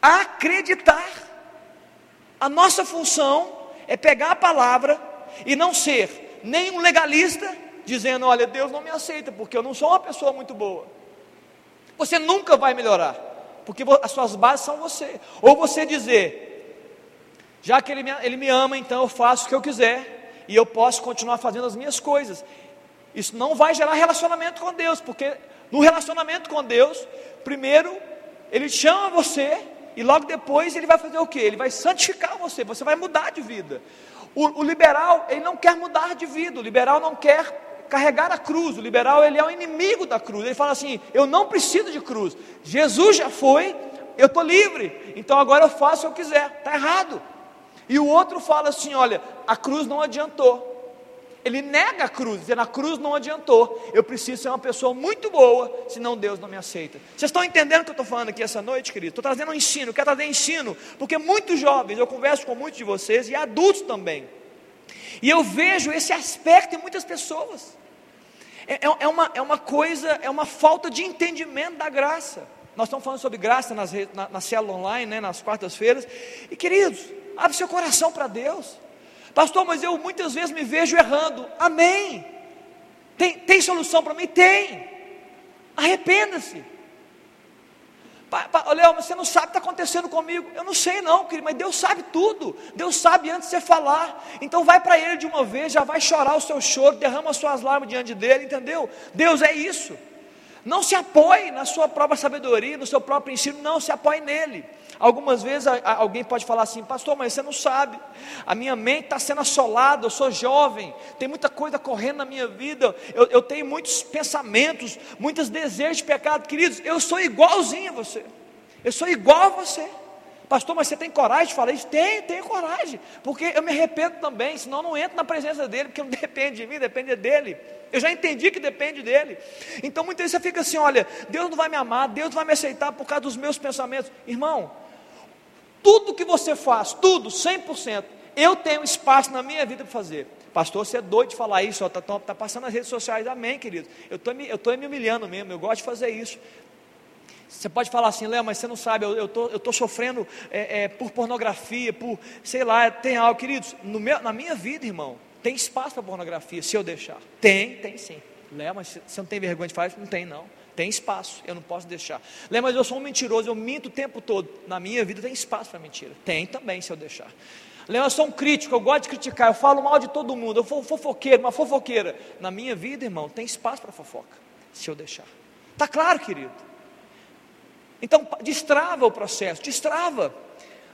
Acreditar. A nossa função é pegar a palavra e não ser nem um legalista dizendo, olha, Deus não me aceita porque eu não sou uma pessoa muito boa. Você nunca vai melhorar, porque as suas bases são você. Ou você dizer, já que ele me, ele me ama, então eu faço o que eu quiser e eu posso continuar fazendo as minhas coisas. Isso não vai gerar relacionamento com Deus, porque no relacionamento com Deus, primeiro ele chama você e logo depois ele vai fazer o que? Ele vai santificar você, você vai mudar de vida. O, o liberal, ele não quer mudar de vida, o liberal não quer carregar a cruz. O liberal ele é o inimigo da cruz. Ele fala assim: eu não preciso de cruz. Jesus já foi, eu estou livre. Então agora eu faço o que eu quiser. Está errado. E o outro fala assim: olha, a cruz não adiantou. Ele nega a cruz, dizendo a cruz não adiantou. Eu preciso ser uma pessoa muito boa, senão Deus não me aceita. Vocês estão entendendo o que eu estou falando aqui essa noite, querido? Estou trazendo um ensino, quero trazer ensino, porque muitos jovens, eu converso com muitos de vocês e adultos também. E eu vejo esse aspecto em muitas pessoas. É, é, é, uma, é uma coisa, é uma falta de entendimento da graça. Nós estamos falando sobre graça nas, na, na célula online, né, nas quartas-feiras. E queridos, abre seu coração para Deus. Pastor, mas eu muitas vezes me vejo errando. Amém. Tem, tem solução para mim? Tem. Arrependa-se. Léo, você não sabe o que está acontecendo comigo. Eu não sei não, querido, mas Deus sabe tudo. Deus sabe antes de você falar. Então vai para Ele de uma vez, já vai chorar o seu choro, derrama as suas lágrimas diante dele, entendeu? Deus é isso. Não se apoie na sua própria sabedoria, no seu próprio ensino, não, se apoie nele. Algumas vezes alguém pode falar assim, pastor, mas você não sabe, a minha mente está sendo assolada, eu sou jovem, tem muita coisa correndo na minha vida, eu, eu tenho muitos pensamentos, muitos desejos de pecado, queridos, eu sou igualzinho a você, eu sou igual a você. Pastor, mas você tem coragem de falar isso? Tenho, tenho coragem, porque eu me arrependo também, senão não entro na presença dele, porque não depende de mim, depende dele. Eu já entendi que depende dele. Então muitas vezes você fica assim: olha, Deus não vai me amar, Deus não vai me aceitar por causa dos meus pensamentos. Irmão, tudo que você faz, tudo, 100%, eu tenho espaço na minha vida para fazer. Pastor, você é doido de falar isso, está tá, tá passando nas redes sociais, amém, querido. Eu estou me humilhando mesmo, eu gosto de fazer isso. Você pode falar assim, Léo, mas você não sabe, eu estou eu tô sofrendo é, é, por pornografia, por, sei lá, tem algo, queridos, meu, na minha vida, irmão, tem espaço para pornografia, se eu deixar. Tem, tem sim. Léo, mas você não tem vergonha de falar isso? Não tem, não. Tem espaço, eu não posso deixar. Léo, mas eu sou um mentiroso, eu minto o tempo todo. Na minha vida tem espaço para mentira. Tem também, se eu deixar. Léo, eu sou um crítico, eu gosto de criticar, eu falo mal de todo mundo, eu sou fofoqueiro, uma fofoqueira. Na minha vida, irmão, tem espaço para fofoca, se eu deixar. Está claro, querido? Então, destrava o processo, destrava.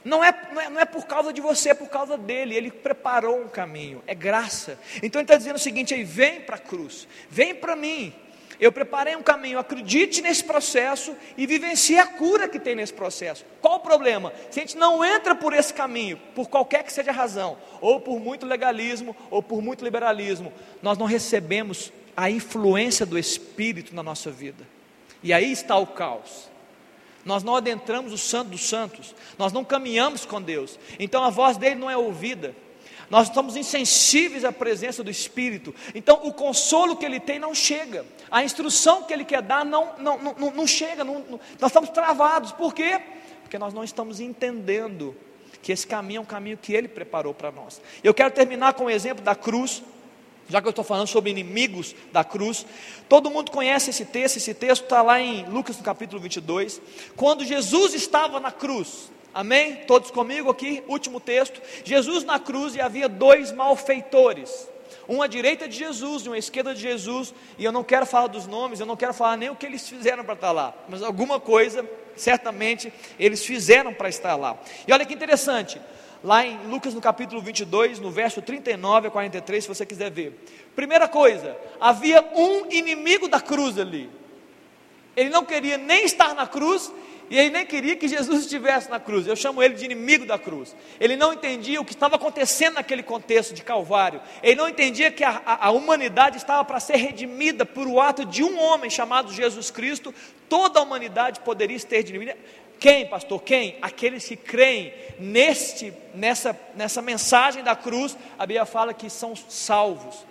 Não é, não, é, não é por causa de você, é por causa dele. Ele preparou um caminho, é graça. Então ele está dizendo o seguinte: aí, vem para a cruz, vem para mim. Eu preparei um caminho, acredite nesse processo e vivencie a cura que tem nesse processo. Qual o problema? Se a gente não entra por esse caminho, por qualquer que seja a razão, ou por muito legalismo, ou por muito liberalismo, nós não recebemos a influência do Espírito na nossa vida. E aí está o caos. Nós não adentramos o Santo dos Santos, nós não caminhamos com Deus, então a voz dele não é ouvida. Nós estamos insensíveis à presença do Espírito. Então, o consolo que ele tem não chega. A instrução que ele quer dar não, não, não, não chega. Não, não, nós estamos travados. Por quê? Porque nós não estamos entendendo que esse caminho é um caminho que ele preparou para nós. Eu quero terminar com o exemplo da cruz. Já que eu estou falando sobre inimigos da cruz, todo mundo conhece esse texto, esse texto está lá em Lucas no capítulo 22. Quando Jesus estava na cruz, Amém? Todos comigo aqui? Último texto. Jesus na cruz e havia dois malfeitores. Um à direita de Jesus e um à esquerda de Jesus. E eu não quero falar dos nomes, eu não quero falar nem o que eles fizeram para estar lá. Mas alguma coisa, certamente, eles fizeram para estar lá. E olha que interessante. Lá em Lucas no capítulo 22, no verso 39 a 43, se você quiser ver. Primeira coisa, havia um inimigo da cruz ali. Ele não queria nem estar na cruz e ele nem queria que Jesus estivesse na cruz. Eu chamo ele de inimigo da cruz. Ele não entendia o que estava acontecendo naquele contexto de Calvário. Ele não entendia que a, a, a humanidade estava para ser redimida por o ato de um homem chamado Jesus Cristo. Toda a humanidade poderia ser redimida. Quem, pastor? Quem? Aqueles que creem neste, nessa, nessa mensagem da cruz. A Bíblia fala que são salvos.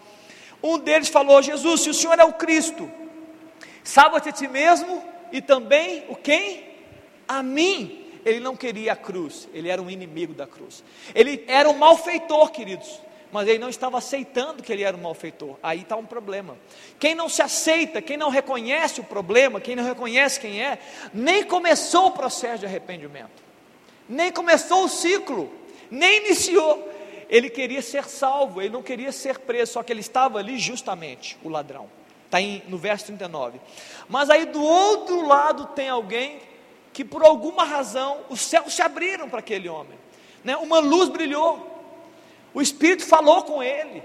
Um deles falou: Jesus, se o Senhor é o Cristo, salva-te a ti mesmo e também o quem? A mim. Ele não queria a cruz, ele era um inimigo da cruz. Ele era um malfeitor, queridos, mas ele não estava aceitando que ele era um malfeitor. Aí está um problema. Quem não se aceita, quem não reconhece o problema, quem não reconhece quem é, nem começou o processo de arrependimento, nem começou o ciclo, nem iniciou. Ele queria ser salvo, ele não queria ser preso, só que ele estava ali justamente, o ladrão. Está no verso 39. Mas aí do outro lado tem alguém que por alguma razão os céus se abriram para aquele homem, né? uma luz brilhou, o Espírito falou com ele,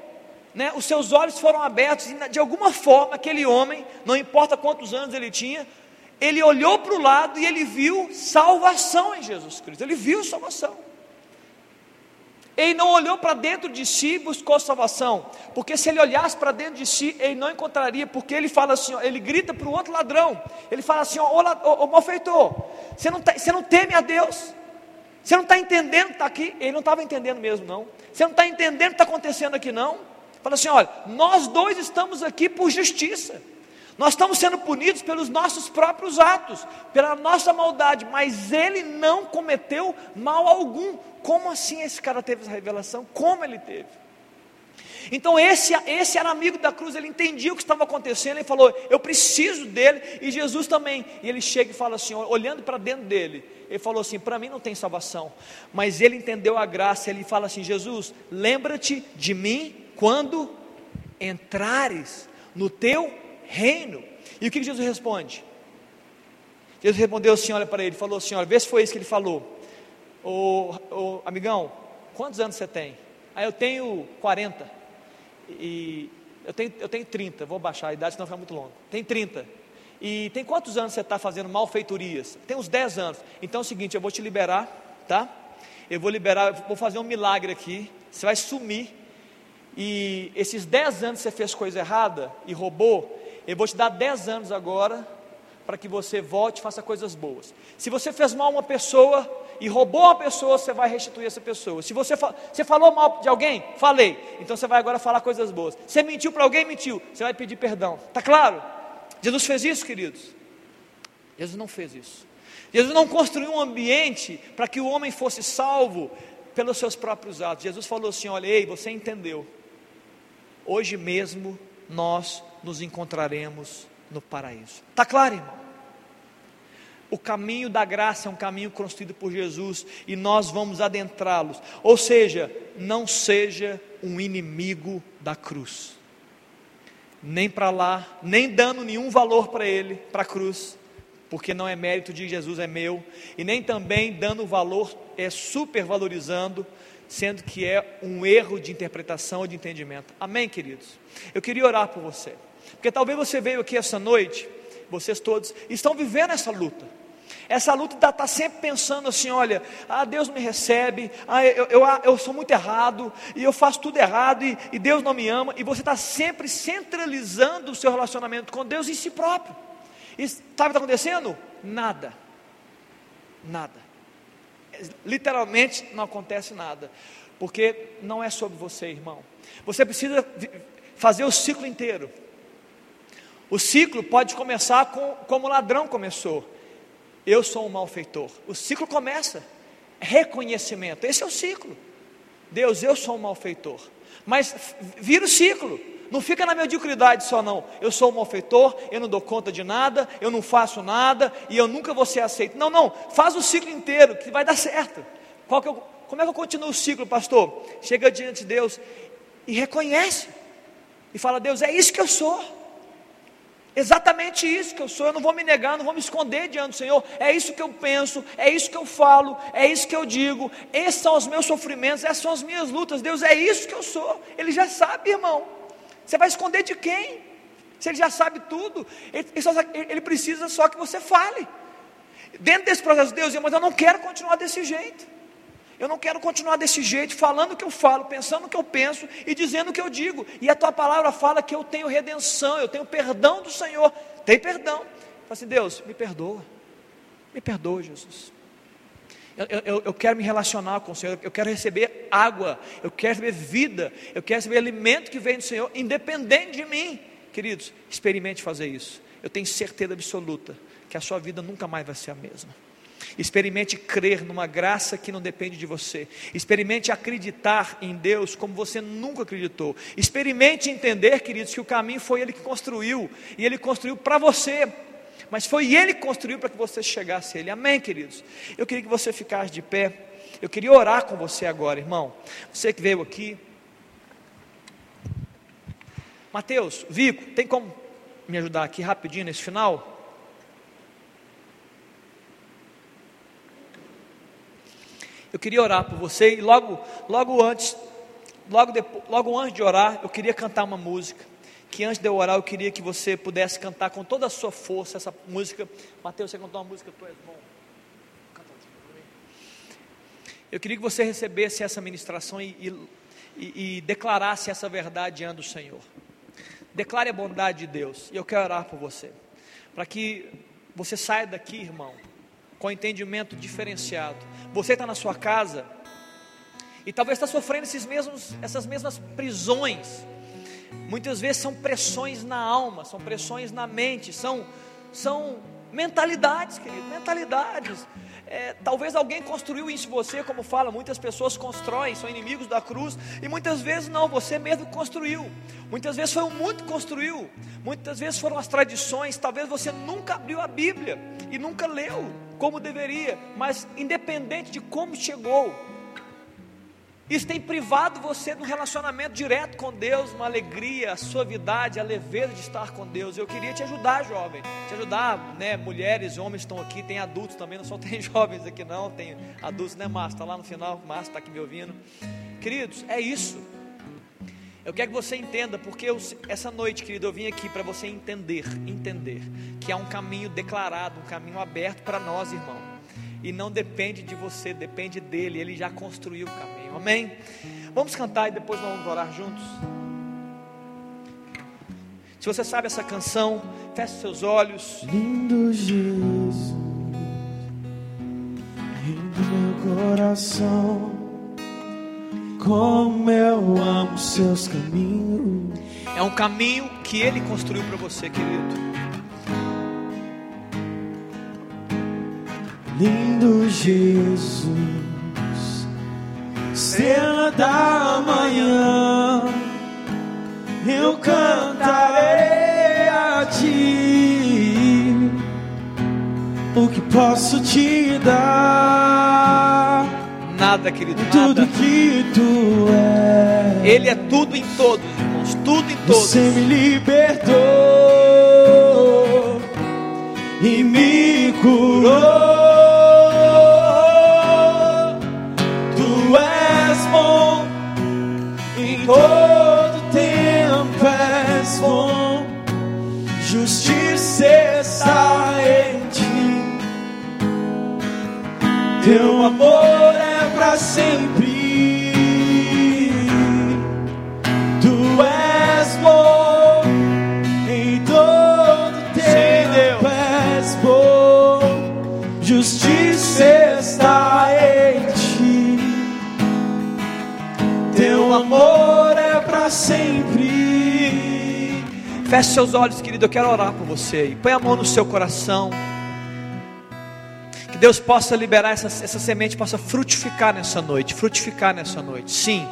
né? os seus olhos foram abertos, e de alguma forma aquele homem, não importa quantos anos ele tinha, ele olhou para o lado e ele viu salvação em Jesus Cristo, ele viu salvação. Ele não olhou para dentro de si e buscou salvação, porque se ele olhasse para dentro de si, ele não encontraria, porque ele fala assim, ó, ele grita para o outro ladrão, ele fala assim: ó, ô, malfeitor, você não, tá, você não teme a Deus, você não está entendendo que está aqui, ele não estava entendendo mesmo, não, você não está entendendo o que está acontecendo aqui, não. Fala assim: olha, nós dois estamos aqui por justiça, nós estamos sendo punidos pelos nossos próprios atos, pela nossa maldade, mas ele não cometeu mal algum. Como assim esse cara teve essa revelação? Como ele teve? Então esse, esse era amigo da cruz, ele entendia o que estava acontecendo, ele falou, eu preciso dele, e Jesus também, e ele chega e fala assim, olhando para dentro dele, ele falou assim, para mim não tem salvação, mas ele entendeu a graça, ele fala assim, Jesus, lembra-te de mim quando entrares no teu reino, e o que Jesus responde? Jesus respondeu assim, olha para ele, falou assim, olha, vê se foi isso que ele falou, ô, ô, amigão, quantos anos você tem? Aí eu tenho 40. E eu tenho, eu tenho 30, vou baixar a idade, senão fica muito longo. Tem 30. E tem quantos anos você está fazendo malfeitorias? Tem uns 10 anos. Então é o seguinte, eu vou te liberar. tá? Eu vou liberar, vou fazer um milagre aqui. Você vai sumir. E esses 10 anos que você fez coisa errada e roubou, eu vou te dar 10 anos agora para que você volte e faça coisas boas. Se você fez mal a uma pessoa e roubou uma pessoa, você vai restituir essa pessoa. Se você, fa você falou mal de alguém, falei. Então você vai agora falar coisas boas. Você mentiu para alguém, mentiu. Você vai pedir perdão. Tá claro? Jesus fez isso, queridos? Jesus não fez isso. Jesus não construiu um ambiente para que o homem fosse salvo pelos seus próprios atos. Jesus falou assim: olha, ei, você entendeu. Hoje mesmo nós nos encontraremos no paraíso. Está claro, irmão? O caminho da graça é um caminho construído por Jesus e nós vamos adentrá-los. Ou seja, não seja um inimigo da cruz. Nem para lá, nem dando nenhum valor para ele, para a cruz, porque não é mérito de Jesus, é meu, e nem também dando valor, é supervalorizando, sendo que é um erro de interpretação ou de entendimento. Amém, queridos? Eu queria orar por você. Porque talvez você veio aqui essa noite, vocês todos estão vivendo essa luta. Essa luta está tá sempre pensando assim: olha, ah, Deus me recebe, ah, eu, eu, eu sou muito errado, e eu faço tudo errado, e, e Deus não me ama, e você está sempre centralizando o seu relacionamento com Deus em si próprio. E sabe o que está acontecendo? Nada. Nada. Literalmente não acontece nada. Porque não é sobre você, irmão. Você precisa fazer o ciclo inteiro. O ciclo pode começar com, como o ladrão começou. Eu sou um malfeitor. O ciclo começa. Reconhecimento. Esse é o ciclo. Deus, eu sou um malfeitor. Mas vira o ciclo. Não fica na mediocridade só, não. Eu sou um malfeitor, eu não dou conta de nada, eu não faço nada e eu nunca vou ser aceito. Não, não. Faz o ciclo inteiro, que vai dar certo. Qual que eu, como é que eu continuo o ciclo, pastor? Chega diante de Deus e reconhece. E fala: Deus, é isso que eu sou. Exatamente isso que eu sou, eu não vou me negar, não vou me esconder diante do Senhor. É isso que eu penso, é isso que eu falo, é isso que eu digo. Esses são os meus sofrimentos, essas são as minhas lutas. Deus, é isso que eu sou. Ele já sabe, irmão. Você vai esconder de quem? Se ele já sabe tudo, ele, precisa só que você fale. Dentro desse processo, Deus, mas eu não quero continuar desse jeito. Eu não quero continuar desse jeito, falando o que eu falo, pensando o que eu penso e dizendo o que eu digo. E a tua palavra fala que eu tenho redenção, eu tenho perdão do Senhor. Tem perdão. Fala assim, Deus, me perdoa. Me perdoa, Jesus. Eu, eu, eu, quero me relacionar com o Senhor, eu quero receber água, eu quero receber vida, eu quero receber alimento que vem do Senhor, independente de mim. Queridos, experimente fazer isso. Eu tenho certeza absoluta que a sua vida nunca mais vai ser a mesma. Experimente crer numa graça que não depende de você. Experimente acreditar em Deus como você nunca acreditou. Experimente entender, queridos, que o caminho foi Ele que construiu. E Ele construiu para você. Mas foi Ele que construiu para que você chegasse a Ele. Amém, queridos? Eu queria que você ficasse de pé. Eu queria orar com você agora, irmão. Você que veio aqui. Mateus, Vico, tem como me ajudar aqui rapidinho nesse final? Eu queria orar por você e logo, logo antes, logo, depois, logo antes de orar, eu queria cantar uma música. Que antes de eu orar, eu queria que você pudesse cantar com toda a sua força essa música. Mateus, você cantou uma música, tu és bom. Eu queria que você recebesse essa ministração e, e, e declarasse essa verdade diante do Senhor. Declare a bondade de Deus. E eu quero orar por você. Para que você saia daqui, irmão, com entendimento diferenciado. Você está na sua casa e talvez está sofrendo esses mesmos, essas mesmas prisões. Muitas vezes são pressões na alma, são pressões na mente, são, são mentalidades, querido, mentalidades. É, talvez alguém construiu isso você, como fala, muitas pessoas constroem, são inimigos da cruz, e muitas vezes não, você mesmo construiu. Muitas vezes foi o mundo que construiu, muitas vezes foram as tradições, talvez você nunca abriu a Bíblia e nunca leu como deveria, mas independente de como chegou, isso tem privado você de um relacionamento direto com Deus, uma alegria, a suavidade, a leveza de estar com Deus. Eu queria te ajudar, jovem, te ajudar, né? Mulheres, homens estão aqui, tem adultos também, não só tem jovens aqui, não, tem adultos, né, Márcio? Está lá no final, Márcio está aqui me ouvindo. Queridos, é isso. Eu quero que você entenda, porque eu, essa noite, querido, eu vim aqui para você entender, entender que há um caminho declarado, um caminho aberto para nós, irmão. E não depende de você, depende dele, ele já construiu o caminho. Amém? Vamos cantar e depois vamos orar juntos. Se você sabe essa canção, feche seus olhos. Lindo Jesus, lindo meu coração, como eu amo seus caminhos. É um caminho que ele construiu para você, querido. Lindo Jesus, estrela da manhã, eu cantarei a ti o que posso te dar. Nada, querido, Tudo nada. que tu és. Ele é tudo em todos, irmãos, tudo em todos. Você me libertou e me curou. Teu amor é para sempre. Tu és bom em todo tempo és bom. Justiça está em ti. Teu amor é para sempre. Feche seus olhos, querido. Eu quero orar por você. E põe a mão no seu coração. Deus possa liberar essa, essa semente, possa frutificar nessa noite. Frutificar nessa noite. Sim.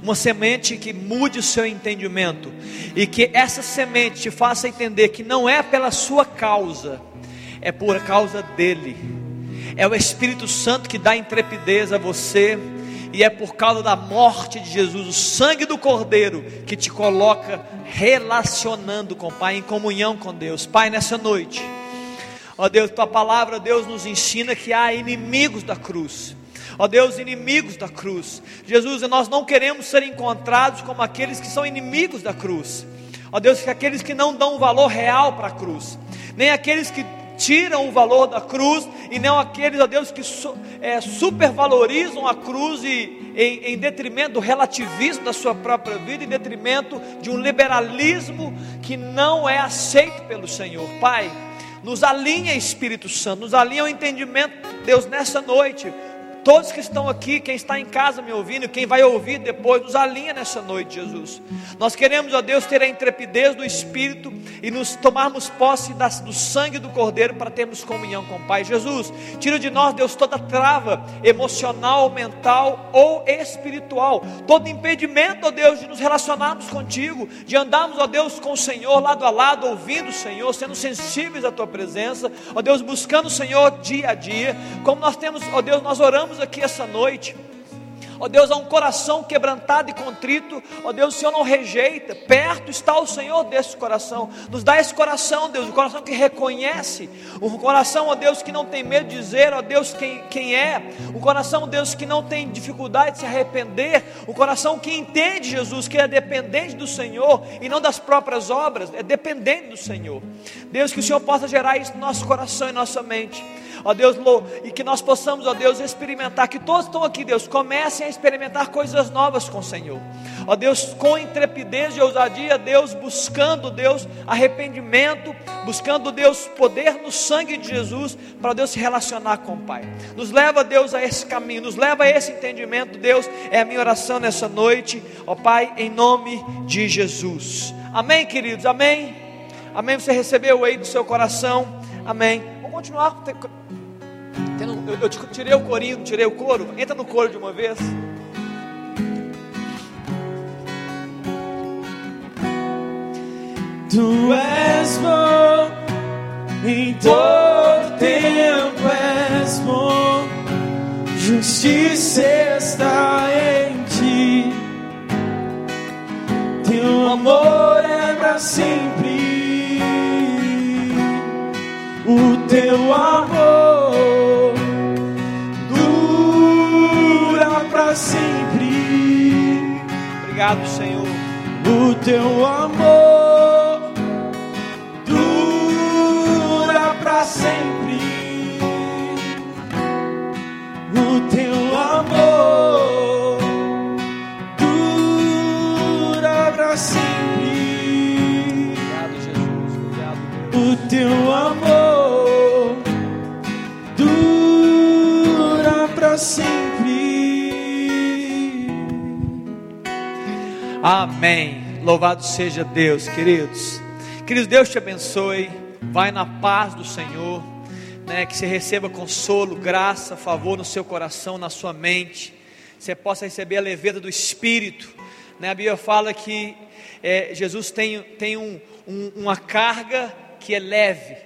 Uma semente que mude o seu entendimento. E que essa semente te faça entender que não é pela sua causa, é por causa dele. É o Espírito Santo que dá intrepidez a você. E é por causa da morte de Jesus, o sangue do Cordeiro, que te coloca relacionando com o Pai, em comunhão com Deus. Pai, nessa noite, ó Deus, tua palavra, Deus, nos ensina que há inimigos da cruz. Ó Deus, inimigos da cruz. Jesus, nós não queremos ser encontrados como aqueles que são inimigos da cruz. Ó Deus, que aqueles que não dão valor real para a cruz, nem aqueles que tiram o valor da cruz, e não aqueles, ó Deus, que é, supervalorizam a cruz e, em, em detrimento do relativismo da sua própria vida, em detrimento de um liberalismo que não é aceito pelo Senhor. Pai, nos alinha, Espírito Santo, nos alinha o entendimento, Deus, nessa noite. Todos que estão aqui, quem está em casa me ouvindo, quem vai ouvir depois, nos alinha nessa noite, Jesus. Nós queremos, ó Deus, ter a intrepidez do Espírito e nos tomarmos posse das, do sangue do Cordeiro para termos comunhão com o Pai. Jesus, tira de nós, Deus, toda trava emocional, mental ou espiritual, todo impedimento, ó Deus, de nos relacionarmos contigo, de andarmos, ó Deus, com o Senhor lado a lado, ouvindo o Senhor, sendo sensíveis à Tua presença, ó Deus, buscando o Senhor dia a dia, como nós temos, ó Deus, nós oramos aqui essa noite. Ó Deus, há um coração quebrantado e contrito. Ó Deus, o Senhor não rejeita. Perto está o Senhor desse coração. Nos dá esse coração, Deus, um coração que reconhece. Um coração, ó Deus, que não tem medo de dizer, ó Deus, quem, quem é. Um coração, Deus, que não tem dificuldade de se arrepender. Um coração que entende, Jesus, que é dependente do Senhor e não das próprias obras. É dependente do Senhor. Deus, que o Senhor possa gerar isso no nosso coração e nossa mente ó Deus, e que nós possamos, ó Deus, experimentar, que todos estão aqui, Deus, comecem a experimentar coisas novas com o Senhor, ó Deus, com intrepidez e ousadia, Deus, buscando, Deus, arrependimento, buscando, Deus, poder no sangue de Jesus, para Deus se relacionar com o Pai, nos leva, Deus, a esse caminho, nos leva a esse entendimento, Deus, é a minha oração nessa noite, ó Pai, em nome de Jesus, amém, queridos, amém, amém, você recebeu aí do seu coração, amém, vamos continuar eu, eu tirei o corinho, tirei o couro. Entra no couro de uma vez. Tu és bom, em todo tempo és bom. Justiça está em ti. Teu amor é para sempre. sabe, Senhor, o teu amor dura para sempre. O teu amor dura para sempre. Obrigado, Jesus. Obrigado. O teu amor dura para sempre. Amém. Louvado seja Deus, queridos. Queridos, Deus te abençoe. Vai na paz do Senhor. Né, que você receba consolo, graça, favor no seu coração, na sua mente. Você possa receber a leveza do Espírito. Né, a Bíblia fala que é, Jesus tem, tem um, um, uma carga que é leve.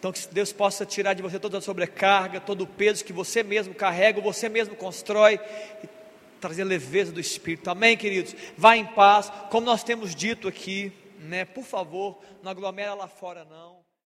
Então que Deus possa tirar de você toda a sobrecarga, todo o peso que você mesmo carrega, você mesmo constrói e trazer leveza do Espírito. Amém, queridos? Vá em paz, como nós temos dito aqui, né? Por favor, não aglomera lá fora não.